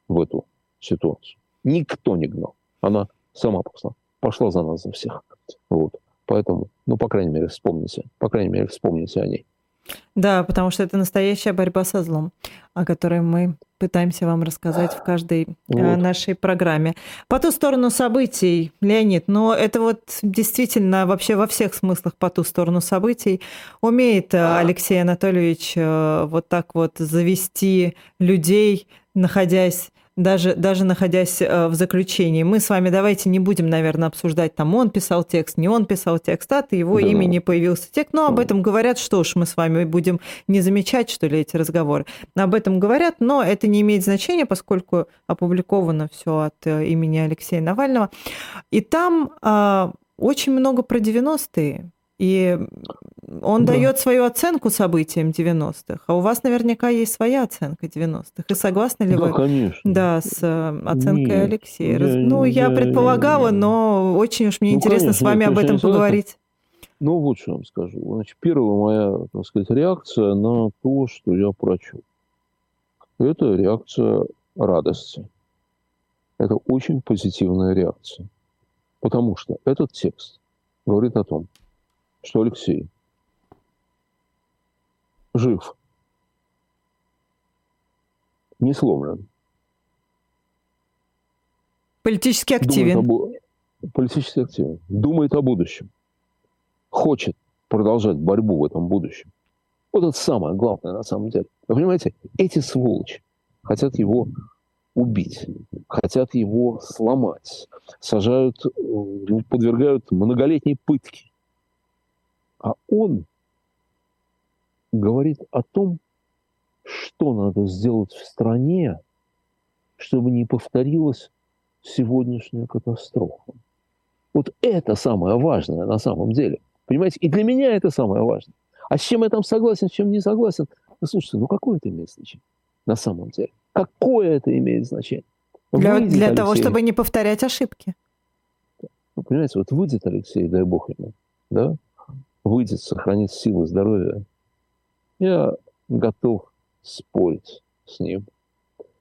Speaker 3: в эту ситуацию. Никто не гнал. Она сама пошла. Пошла за нас, за всех. Вот. Поэтому, ну, по крайней мере, вспомните. По крайней мере, вспомните о ней.
Speaker 2: Да, потому что это настоящая борьба со злом, о которой мы пытаемся вам рассказать в каждой э, вот. нашей программе. По ту сторону событий, Леонид, но это вот действительно вообще во всех смыслах по ту сторону событий умеет э, Алексей Анатольевич э, вот так вот завести людей, находясь даже, даже находясь э, в заключении. Мы с вами давайте не будем, наверное, обсуждать, там он писал текст, не он писал текст, от его да. имени появился текст. Но об этом говорят, что уж мы с вами будем не замечать, что ли, эти разговоры. Об этом говорят, но это не имеет значения, поскольку опубликовано все от э, имени Алексея Навального. И там а, очень много про 90-е. И он да. дает свою оценку событиям 90-х, а у вас наверняка есть своя оценка 90-х. И согласны ли
Speaker 3: да,
Speaker 2: вы
Speaker 3: конечно.
Speaker 2: Да, с э, оценкой нет, Алексея? Я, ну, я, я предполагала, я, но очень уж мне ну, интересно конечно, с вами об этом поговорить.
Speaker 3: Ну, вот что я вам скажу. Значит, первая моя, так сказать, реакция на то, что я прочел. Это реакция радости. Это очень позитивная реакция. Потому что этот текст говорит о том, что Алексей жив, не сломлен.
Speaker 2: Политически активен.
Speaker 3: Думает о, политически активен. Думает о будущем. Хочет продолжать борьбу в этом будущем. Вот это самое главное на самом деле. Вы понимаете, эти сволочи хотят его убить, хотят его сломать, сажают, э, подвергают многолетней пытке. А он говорит о том, что надо сделать в стране, чтобы не повторилась сегодняшняя катастрофа. Вот это самое важное на самом деле. Понимаете? И для меня это самое важное. А с чем я там согласен, с чем не согласен? Ну, слушайте, ну какое это имеет значение на самом деле? Какое это имеет значение?
Speaker 2: Для, выйдет для Алексей, того, чтобы не повторять ошибки.
Speaker 3: Ну, понимаете, вот выйдет Алексей, дай бог ему, да, выйдет, сохранит силы, здоровье, я готов спорить с ним.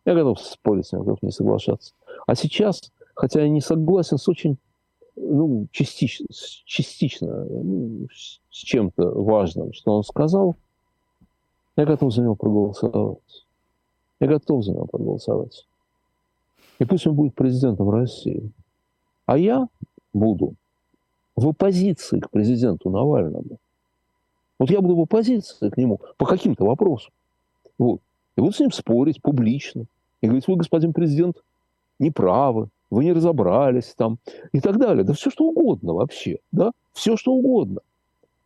Speaker 3: Я готов спорить с ним, готов не соглашаться. А сейчас, хотя я не согласен с очень, ну, частично, частично ну, с чем-то важным, что он сказал, я готов за него проголосовать. Я готов за него проголосовать. И пусть он будет президентом России. А я буду в оппозиции к президенту Навальному. Вот я буду в оппозиции к нему по каким-то вопросам. Вот. И буду с ним спорить публично. И говорить, вы, господин президент, не правы, вы не разобрались там и так далее. Да все что угодно вообще, да, все что угодно.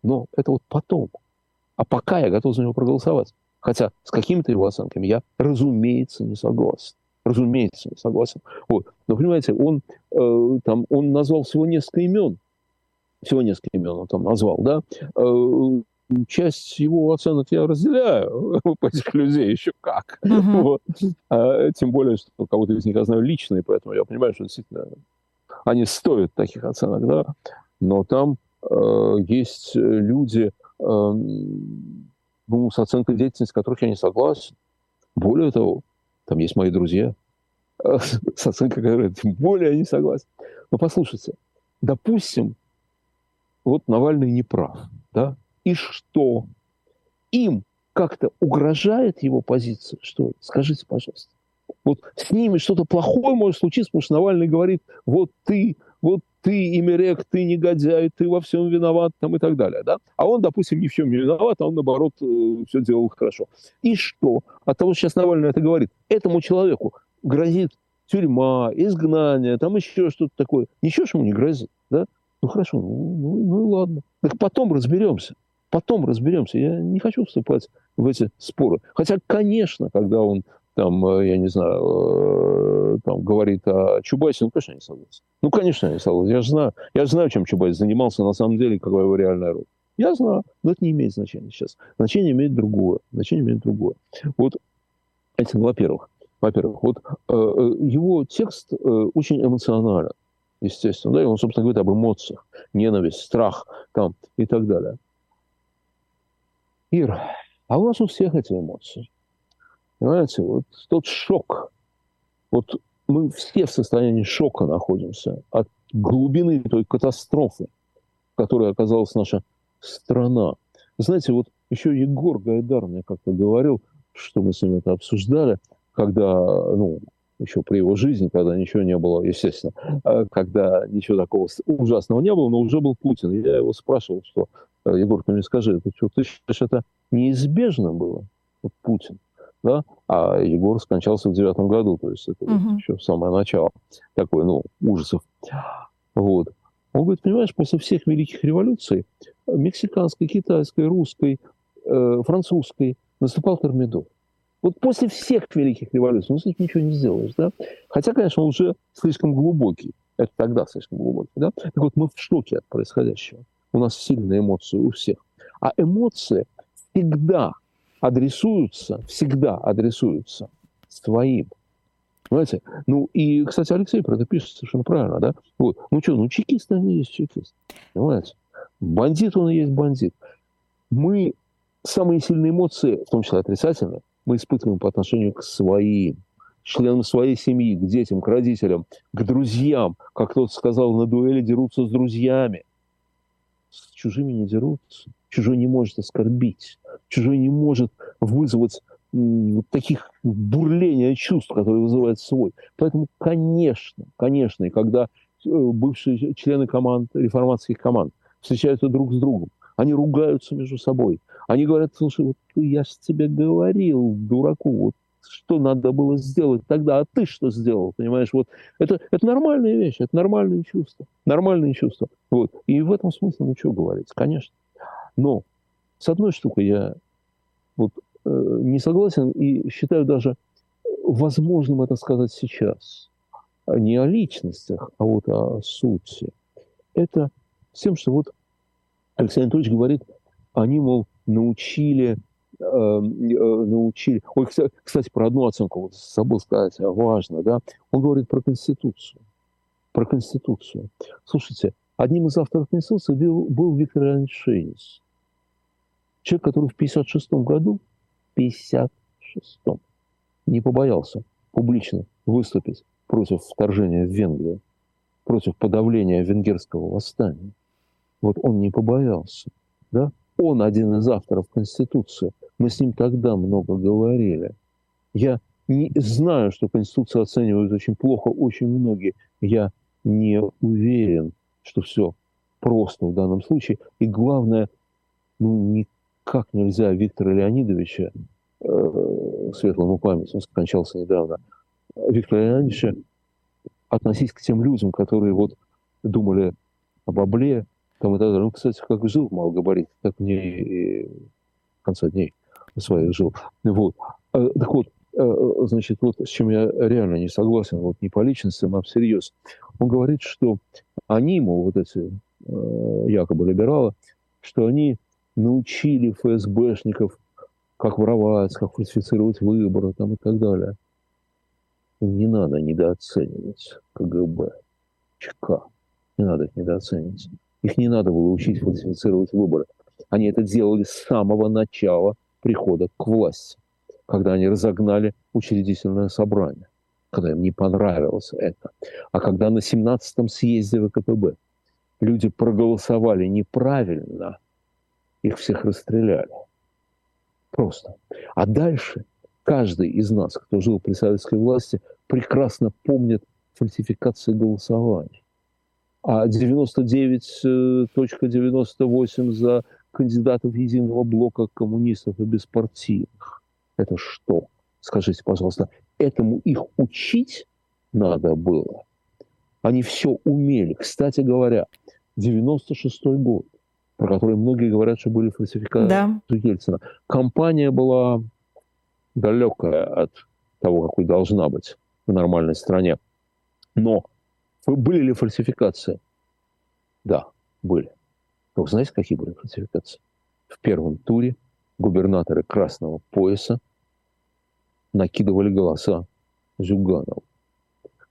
Speaker 3: Но это вот потом. А пока я готов за него проголосовать. Хотя с какими-то его оценками я, разумеется, не согласен. Разумеется, не согласен. Вот. Но, понимаете, он, э, там, он назвал всего несколько имен всего несколько имен он там назвал, да, э, часть его оценок я разделяю <laughs> по этих людей еще как. Uh-huh. Вот. А, тем более, что кого-то из них я знаю лично, и поэтому я понимаю, что действительно они стоят таких оценок, да. Но там э, есть люди, э, ну, с оценкой деятельности которых я не согласен. Более того, там есть мои друзья, э, <laughs> с оценкой которых тем более я не согласен. Но послушайте, допустим, вот Навальный не прав, да? И что? Им как-то угрожает его позиция, что Скажите, пожалуйста. Вот с ними что-то плохое может случиться, потому что Навальный говорит, вот ты, вот ты, Имерек, ты негодяй, ты во всем виноват, там и так далее, да? А он, допустим, ни в чем не виноват, а он, наоборот, э, все делал хорошо. И что? От того, что сейчас Навальный это говорит, этому человеку грозит тюрьма, изгнание, там еще что-то такое. Ничего же ему не грозит, да? Ну хорошо, ну, ну, ну и ладно. Так потом разберемся. Потом разберемся. Я не хочу вступать в эти споры. Хотя, конечно, когда он там, э, я не знаю, э, там говорит о Чубайсе, ну, конечно, я не согласен. Ну, конечно, я не согласен. Я же знаю, я знаю, чем Чубайс занимался на самом деле, какая его реальная роль. Я знаю, но это не имеет значения сейчас. Значение имеет другое. Значение имеет другое. Вот, это, во-первых. Во-первых, вот э, э, его текст э, очень эмоционален, естественно. Да, и он, собственно, говорит об эмоциях. Ненависть, страх там, и так далее. Ир, а у нас у всех эти эмоции. Понимаете, вот тот шок. Вот мы все в состоянии шока находимся от глубины той катастрофы, в которой оказалась наша страна. Знаете, вот еще Егор Гайдар мне как-то говорил, что мы с ним это обсуждали, когда, ну, еще при его жизни, когда ничего не было, естественно, а когда ничего такого ужасного не было, но уже был Путин. Я его спрашивал, что, «Э, Егор, ты мне скажи, ты что, ты считаешь, это неизбежно было, вот Путин? Да? А Егор скончался в девятом году, то есть это угу. еще самое начало такое, ну, ужасов. Вот. Он говорит, понимаешь, после всех великих революций, мексиканской, китайской, русской, э, французской, наступал Термидор. Вот после всех великих революций, ну, с этим ничего не сделаешь, да? Хотя, конечно, он уже слишком глубокий. Это тогда слишком глубокий, да? Так вот, мы в шоке от происходящего. У нас сильные эмоции у всех. А эмоции всегда адресуются, всегда адресуются своим. Понимаете? Ну, и, кстати, Алексей про это пишет совершенно правильно, да? Вот. Ну что, ну чекист, он и есть чекист. Понимаете? Бандит, он и есть бандит. Мы самые сильные эмоции, в том числе отрицательные, мы испытываем по отношению к своим, членам своей семьи, к детям, к родителям, к друзьям. Как кто-то сказал, на дуэли дерутся с друзьями. С чужими не дерутся. Чужой не может оскорбить. Чужой не может вызвать вот таких бурления чувств, которые вызывает свой. Поэтому, конечно, конечно, и когда э, бывшие члены команд, реформатских команд встречаются друг с другом, они ругаются между собой. Они говорят, слушай, вот я же тебе говорил, дураку, вот что надо было сделать тогда, а ты что сделал, понимаешь? Вот это, это нормальная вещь, это нормальные чувства, нормальные чувства. Вот. И в этом смысле, ну, что говорить, конечно. Но с одной штукой я вот, э, не согласен и считаю даже возможным это сказать сейчас. Не о личностях, а вот о сути. Это с тем, что вот Алексей Анатольевич говорит, они, мол, научили, э, э, научили... Ой, кстати, про одну оценку вот забыл сказать, а важно, да? Он говорит про Конституцию. Про Конституцию. Слушайте, одним из авторов Конституции был, был Виктор Леонидович Шейнис. Человек, который в 56 году, 56-м, не побоялся публично выступить против вторжения в Венгрию, против подавления венгерского восстания – вот он не побоялся. Да? Он один из авторов Конституции. Мы с ним тогда много говорили. Я не знаю, что Конституцию оценивают очень плохо очень многие. Я не уверен, что все просто в данном случае. И главное, ну, никак нельзя Виктора Леонидовича, э, светлому память, он скончался недавно, Виктора Леонидовича относить к тем людям, которые вот думали об Абле, там и так далее. Он, кстати, как жил в малогабарите, так мне и в конце дней своих жил. Вот. А, так вот, э, значит, вот с чем я реально не согласен, вот не по личностям, а всерьез. Он говорит, что они, мол, вот эти э, якобы либералы, что они научили ФСБшников, как воровать, как фальсифицировать выборы там, и так далее. Не надо недооценивать КГБ, ЧК. Не надо их недооценивать. Их не надо было учить фальсифицировать выборы. Они это делали с самого начала прихода к власти, когда они разогнали учредительное собрание, когда им не понравилось это. А когда на 17-м съезде ВКПБ люди проголосовали неправильно, их всех расстреляли. Просто. А дальше каждый из нас, кто жил при советской власти, прекрасно помнит фальсификации голосования а 99.98 за кандидатов единого блока коммунистов и беспартийных. Это что? Скажите, пожалуйста, этому их учить надо было? Они все умели. Кстати говоря, 96-й год, про который многие говорят, что были фальсификаты да. Ельцина. Компания была далекая от того, какой должна быть в нормальной стране. Но были ли фальсификации? Да, были. Но знаете, какие были фальсификации? В первом туре губернаторы Красного пояса накидывали голоса Зюганову.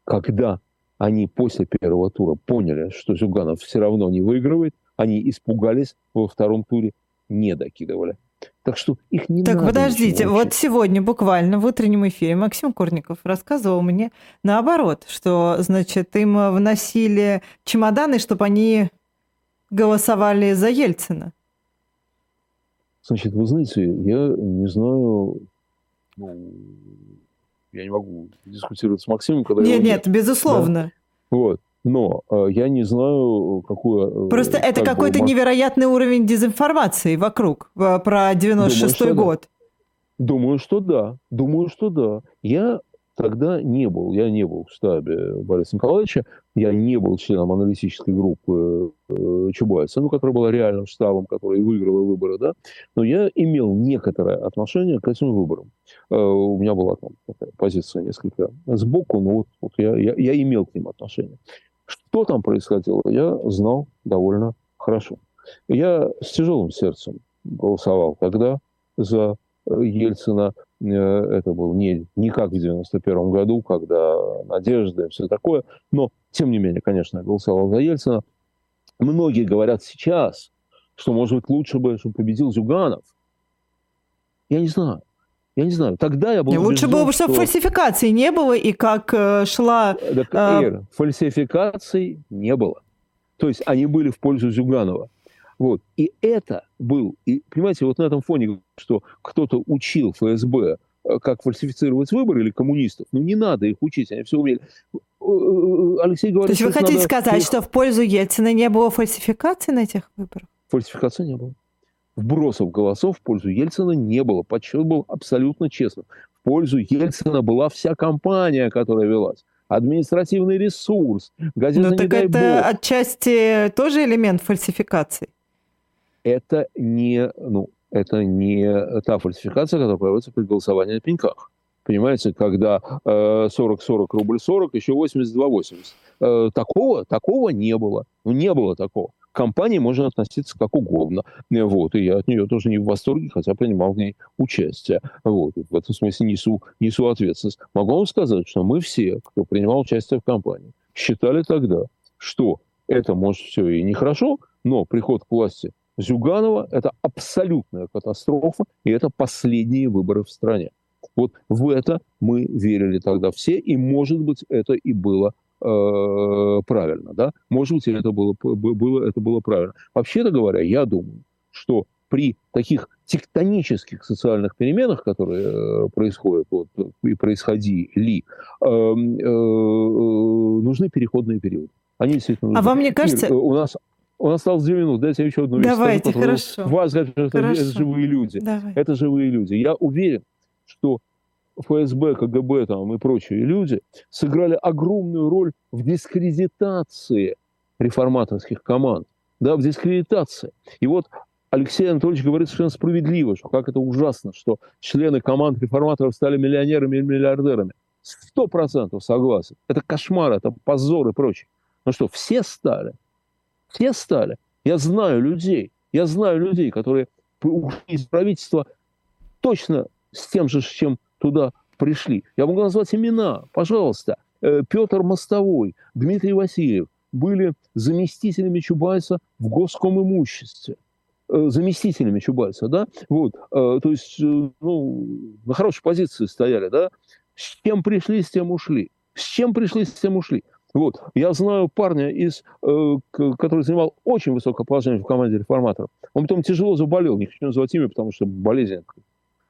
Speaker 3: Когда они после первого тура поняли, что Зюганов все равно не выигрывает, они испугались, во втором туре не докидывали. Так что их не
Speaker 2: так,
Speaker 3: надо
Speaker 2: подождите, вот сегодня буквально в утреннем эфире Максим Курников рассказывал мне наоборот, что, значит, им вносили чемоданы, чтобы они голосовали за Ельцина.
Speaker 3: Значит, вы знаете, я не знаю, ну, я не могу дискутировать с Максимом, когда
Speaker 2: Нет, нет, нет, безусловно.
Speaker 3: Да? Вот. Но э, я не знаю, какую...
Speaker 2: Э, Просто как это какой-то бы... невероятный уровень дезинформации вокруг про 96-й год.
Speaker 3: Да. Думаю, что да. Думаю, что да. Я тогда не был, я не был в штабе Бориса Николаевича, я не был членом аналитической группы э, Чубайса, ну, которая была реальным штабом, который выиграл выборы, да, но я имел некоторое отношение к этим выборам. Э, у меня была там такая позиция несколько сбоку, но вот, вот я, я, я имел к ним отношение. Что там происходило, я знал довольно хорошо. Я с тяжелым сердцем голосовал тогда за Ельцина, э, это был не, не как в 91 году, когда надежда и все такое, но, тем не менее, конечно, я голосовал за Ельцина. Многие говорят сейчас, что, может быть, лучше бы, чтобы победил Зюганов. Я не знаю. Я не знаю. Тогда я был
Speaker 2: Лучше было бы, чтобы что... фальсификаций не было, и как э, шла...
Speaker 3: Так,
Speaker 2: э...
Speaker 3: Ира, фальсификаций не было. То есть они были в пользу Зюганова. Вот. И это был, и, понимаете, вот на этом фоне, что кто-то учил ФСБ, э, как фальсифицировать выборы или коммунистов, ну не надо их учить, они все умели. Э,
Speaker 2: э, Алексей говорит, То есть вы хотите надо... сказать, что в пользу Ельцина не было фальсификации на этих выборах?
Speaker 3: Фальсификации не было. Вбросов голосов в пользу Ельцина не было. Подсчет был абсолютно честным. В пользу Ельцина была вся кампания, которая велась административный ресурс, газета
Speaker 2: Ну так это бог. отчасти тоже элемент фальсификации
Speaker 3: это не, ну, это не та фальсификация, которая появится при голосовании на пеньках. Понимаете, когда э, 40-40 рубль 40, еще 82-80. Э, такого, такого не было. Ну, не было такого. К компании можно относиться как угодно. Вот, и я от нее тоже не в восторге, хотя принимал в ней участие. Вот, в этом смысле несу, несу ответственность. Могу вам сказать, что мы все, кто принимал участие в компании, считали тогда, что это, может, все и нехорошо, но приход к власти Зюганова – это абсолютная катастрофа, и это последние выборы в стране. Вот в это мы верили тогда все, и, может быть, это и было э, правильно, да? Может быть, это было, было, это было правильно. Вообще-то говоря, я думаю, что при таких тектонических социальных переменах, которые э, происходят вот, и происходили, э, э, нужны переходные периоды. Они действительно нужны.
Speaker 2: А вам не кажется...
Speaker 3: У нас у нас осталось две минуты. Дайте я еще одну вещь
Speaker 2: Давайте, скажу, хорошо.
Speaker 3: Вас, это, это живые люди. Давай. Это живые люди. Я уверен, что ФСБ, КГБ там, и прочие люди сыграли огромную роль в дискредитации реформаторских команд, да, в дискредитации. И вот Алексей Анатольевич говорит совершенно справедливо, что как это ужасно, что члены команд реформаторов стали миллионерами и миллиардерами. Сто процентов согласен. Это кошмар, это позор и прочее. Ну что, все стали? Все стали. Я знаю людей, я знаю людей, которые ушли из правительства точно с тем же, чем туда пришли. Я могу назвать имена, пожалуйста. Э, Петр Мостовой, Дмитрий Васильев были заместителями Чубайса в госком имуществе э, заместителями Чубайса, да, вот, э, то есть, ну, на хорошей позиции стояли, да, с чем пришли, с тем ушли, с чем пришли, с тем ушли. Вот. Я знаю парня, из, э, который занимал очень высокое положение в команде реформаторов. Он потом тяжело заболел, не хочу называть имя, потому что болезнь,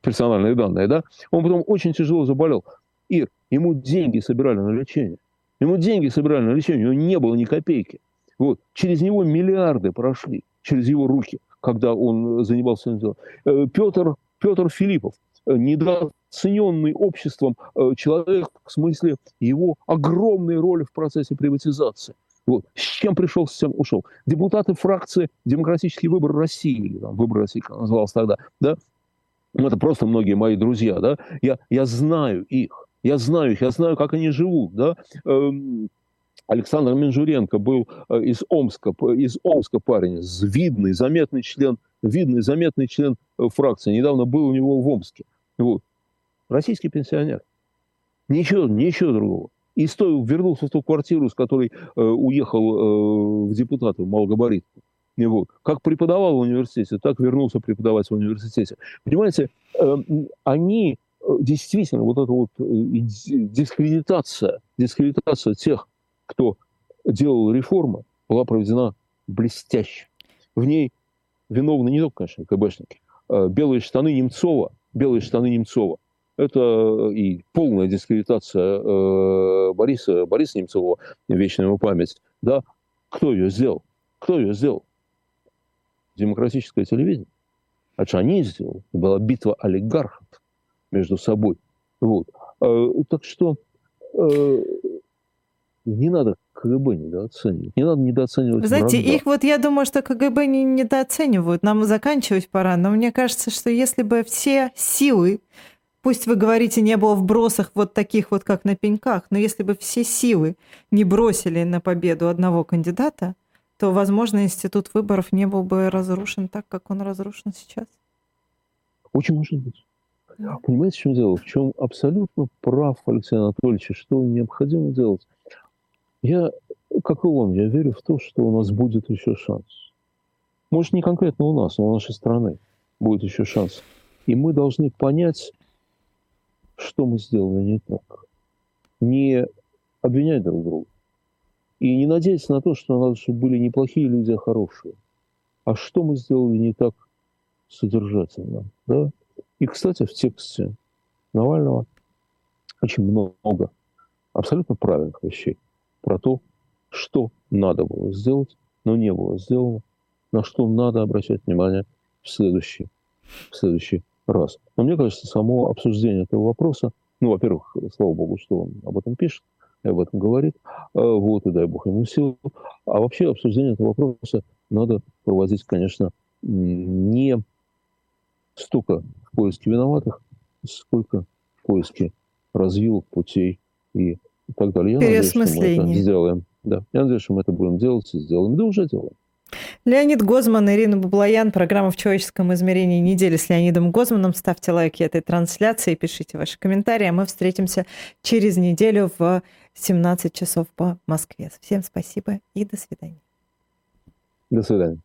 Speaker 3: персональные данные, да? Он потом очень тяжело заболел. Ир, ему деньги собирали на лечение. Ему деньги собирали на лечение, у него не было ни копейки. Вот. Через него миллиарды прошли, через его руки, когда он занимался этим. Э, Петр, Петр Филиппов, э, недавно цененный обществом э, человек в смысле его огромной роли в процессе приватизации. Вот. С чем пришел, с чем ушел. Депутаты фракции «Демократический выбор России», или там, «Выбор России», как называлось тогда, да, это просто многие мои друзья, да, я, я знаю их, я знаю их, я знаю, как они живут, да, эм, Александр Минжуренко был э, из Омска, из Омска парень, видный, заметный член, видный, заметный член э, фракции. Недавно был у него в Омске. Вот. Российский пенсионер. Ничего, ничего другого. И стоил, вернулся в ту квартиру, с которой э, уехал э, в депутаты, в малогабаритку. Вот. Как преподавал в университете, так вернулся преподавать в университете. Понимаете, э, они э, действительно, вот эта вот дискредитация, дискредитация тех, кто делал реформы, была проведена блестяще. В ней виновны не только, конечно, КБшники. А белые штаны Немцова, белые штаны Немцова. Это и полная дискредитация э, Бориса, Бориса Немцова, вечная ему память. Да? Кто ее сделал? Кто ее сделал? Демократическое телевидение. А что они сделали? Была битва олигархов между собой. Вот. Э, так что э, не надо КГБ недооценивать. Не надо недооценивать
Speaker 2: Вы знаете, врага. их вот я думаю, что КГБ не недооценивают. Нам заканчивать пора. Но мне кажется, что если бы все силы, пусть вы говорите, не было в бросах вот таких вот, как на пеньках, но если бы все силы не бросили на победу одного кандидата, то, возможно, институт выборов не был бы разрушен так, как он разрушен сейчас.
Speaker 3: Очень может быть. Понимаете, в чем дело? В чем абсолютно прав Алексей Анатольевич, что необходимо делать? Я, как и он, я верю в то, что у нас будет еще шанс. Может, не конкретно у нас, но у нашей страны будет еще шанс. И мы должны понять, что мы сделали не так. Не обвинять друг друга. И не надеяться на то, что надо, чтобы были не плохие люди, а хорошие. А что мы сделали не так содержательно. Да? И, кстати, в тексте Навального очень много абсолютно правильных вещей про то, что надо было сделать, но не было сделано, на что надо обращать внимание в следующий, в следующий раз. Но мне кажется, само обсуждение этого вопроса, ну, во-первых, слава богу, что он об этом пишет, об этом говорит, а, вот, и дай бог ему силу. А вообще обсуждение этого вопроса надо проводить, конечно, не столько в поиске виноватых, сколько в поиске развилок, путей и и так далее. Я надеюсь, что мы это сделаем. Да, я надеюсь, что мы это будем делать и сделаем. Да уже делаем.
Speaker 2: Леонид Гозман, Ирина Баблоян, программа «В человеческом измерении недели» с Леонидом Гозманом. Ставьте лайки этой трансляции, пишите ваши комментарии, а мы встретимся через неделю в 17 часов по Москве. Всем спасибо и до свидания.
Speaker 3: До свидания.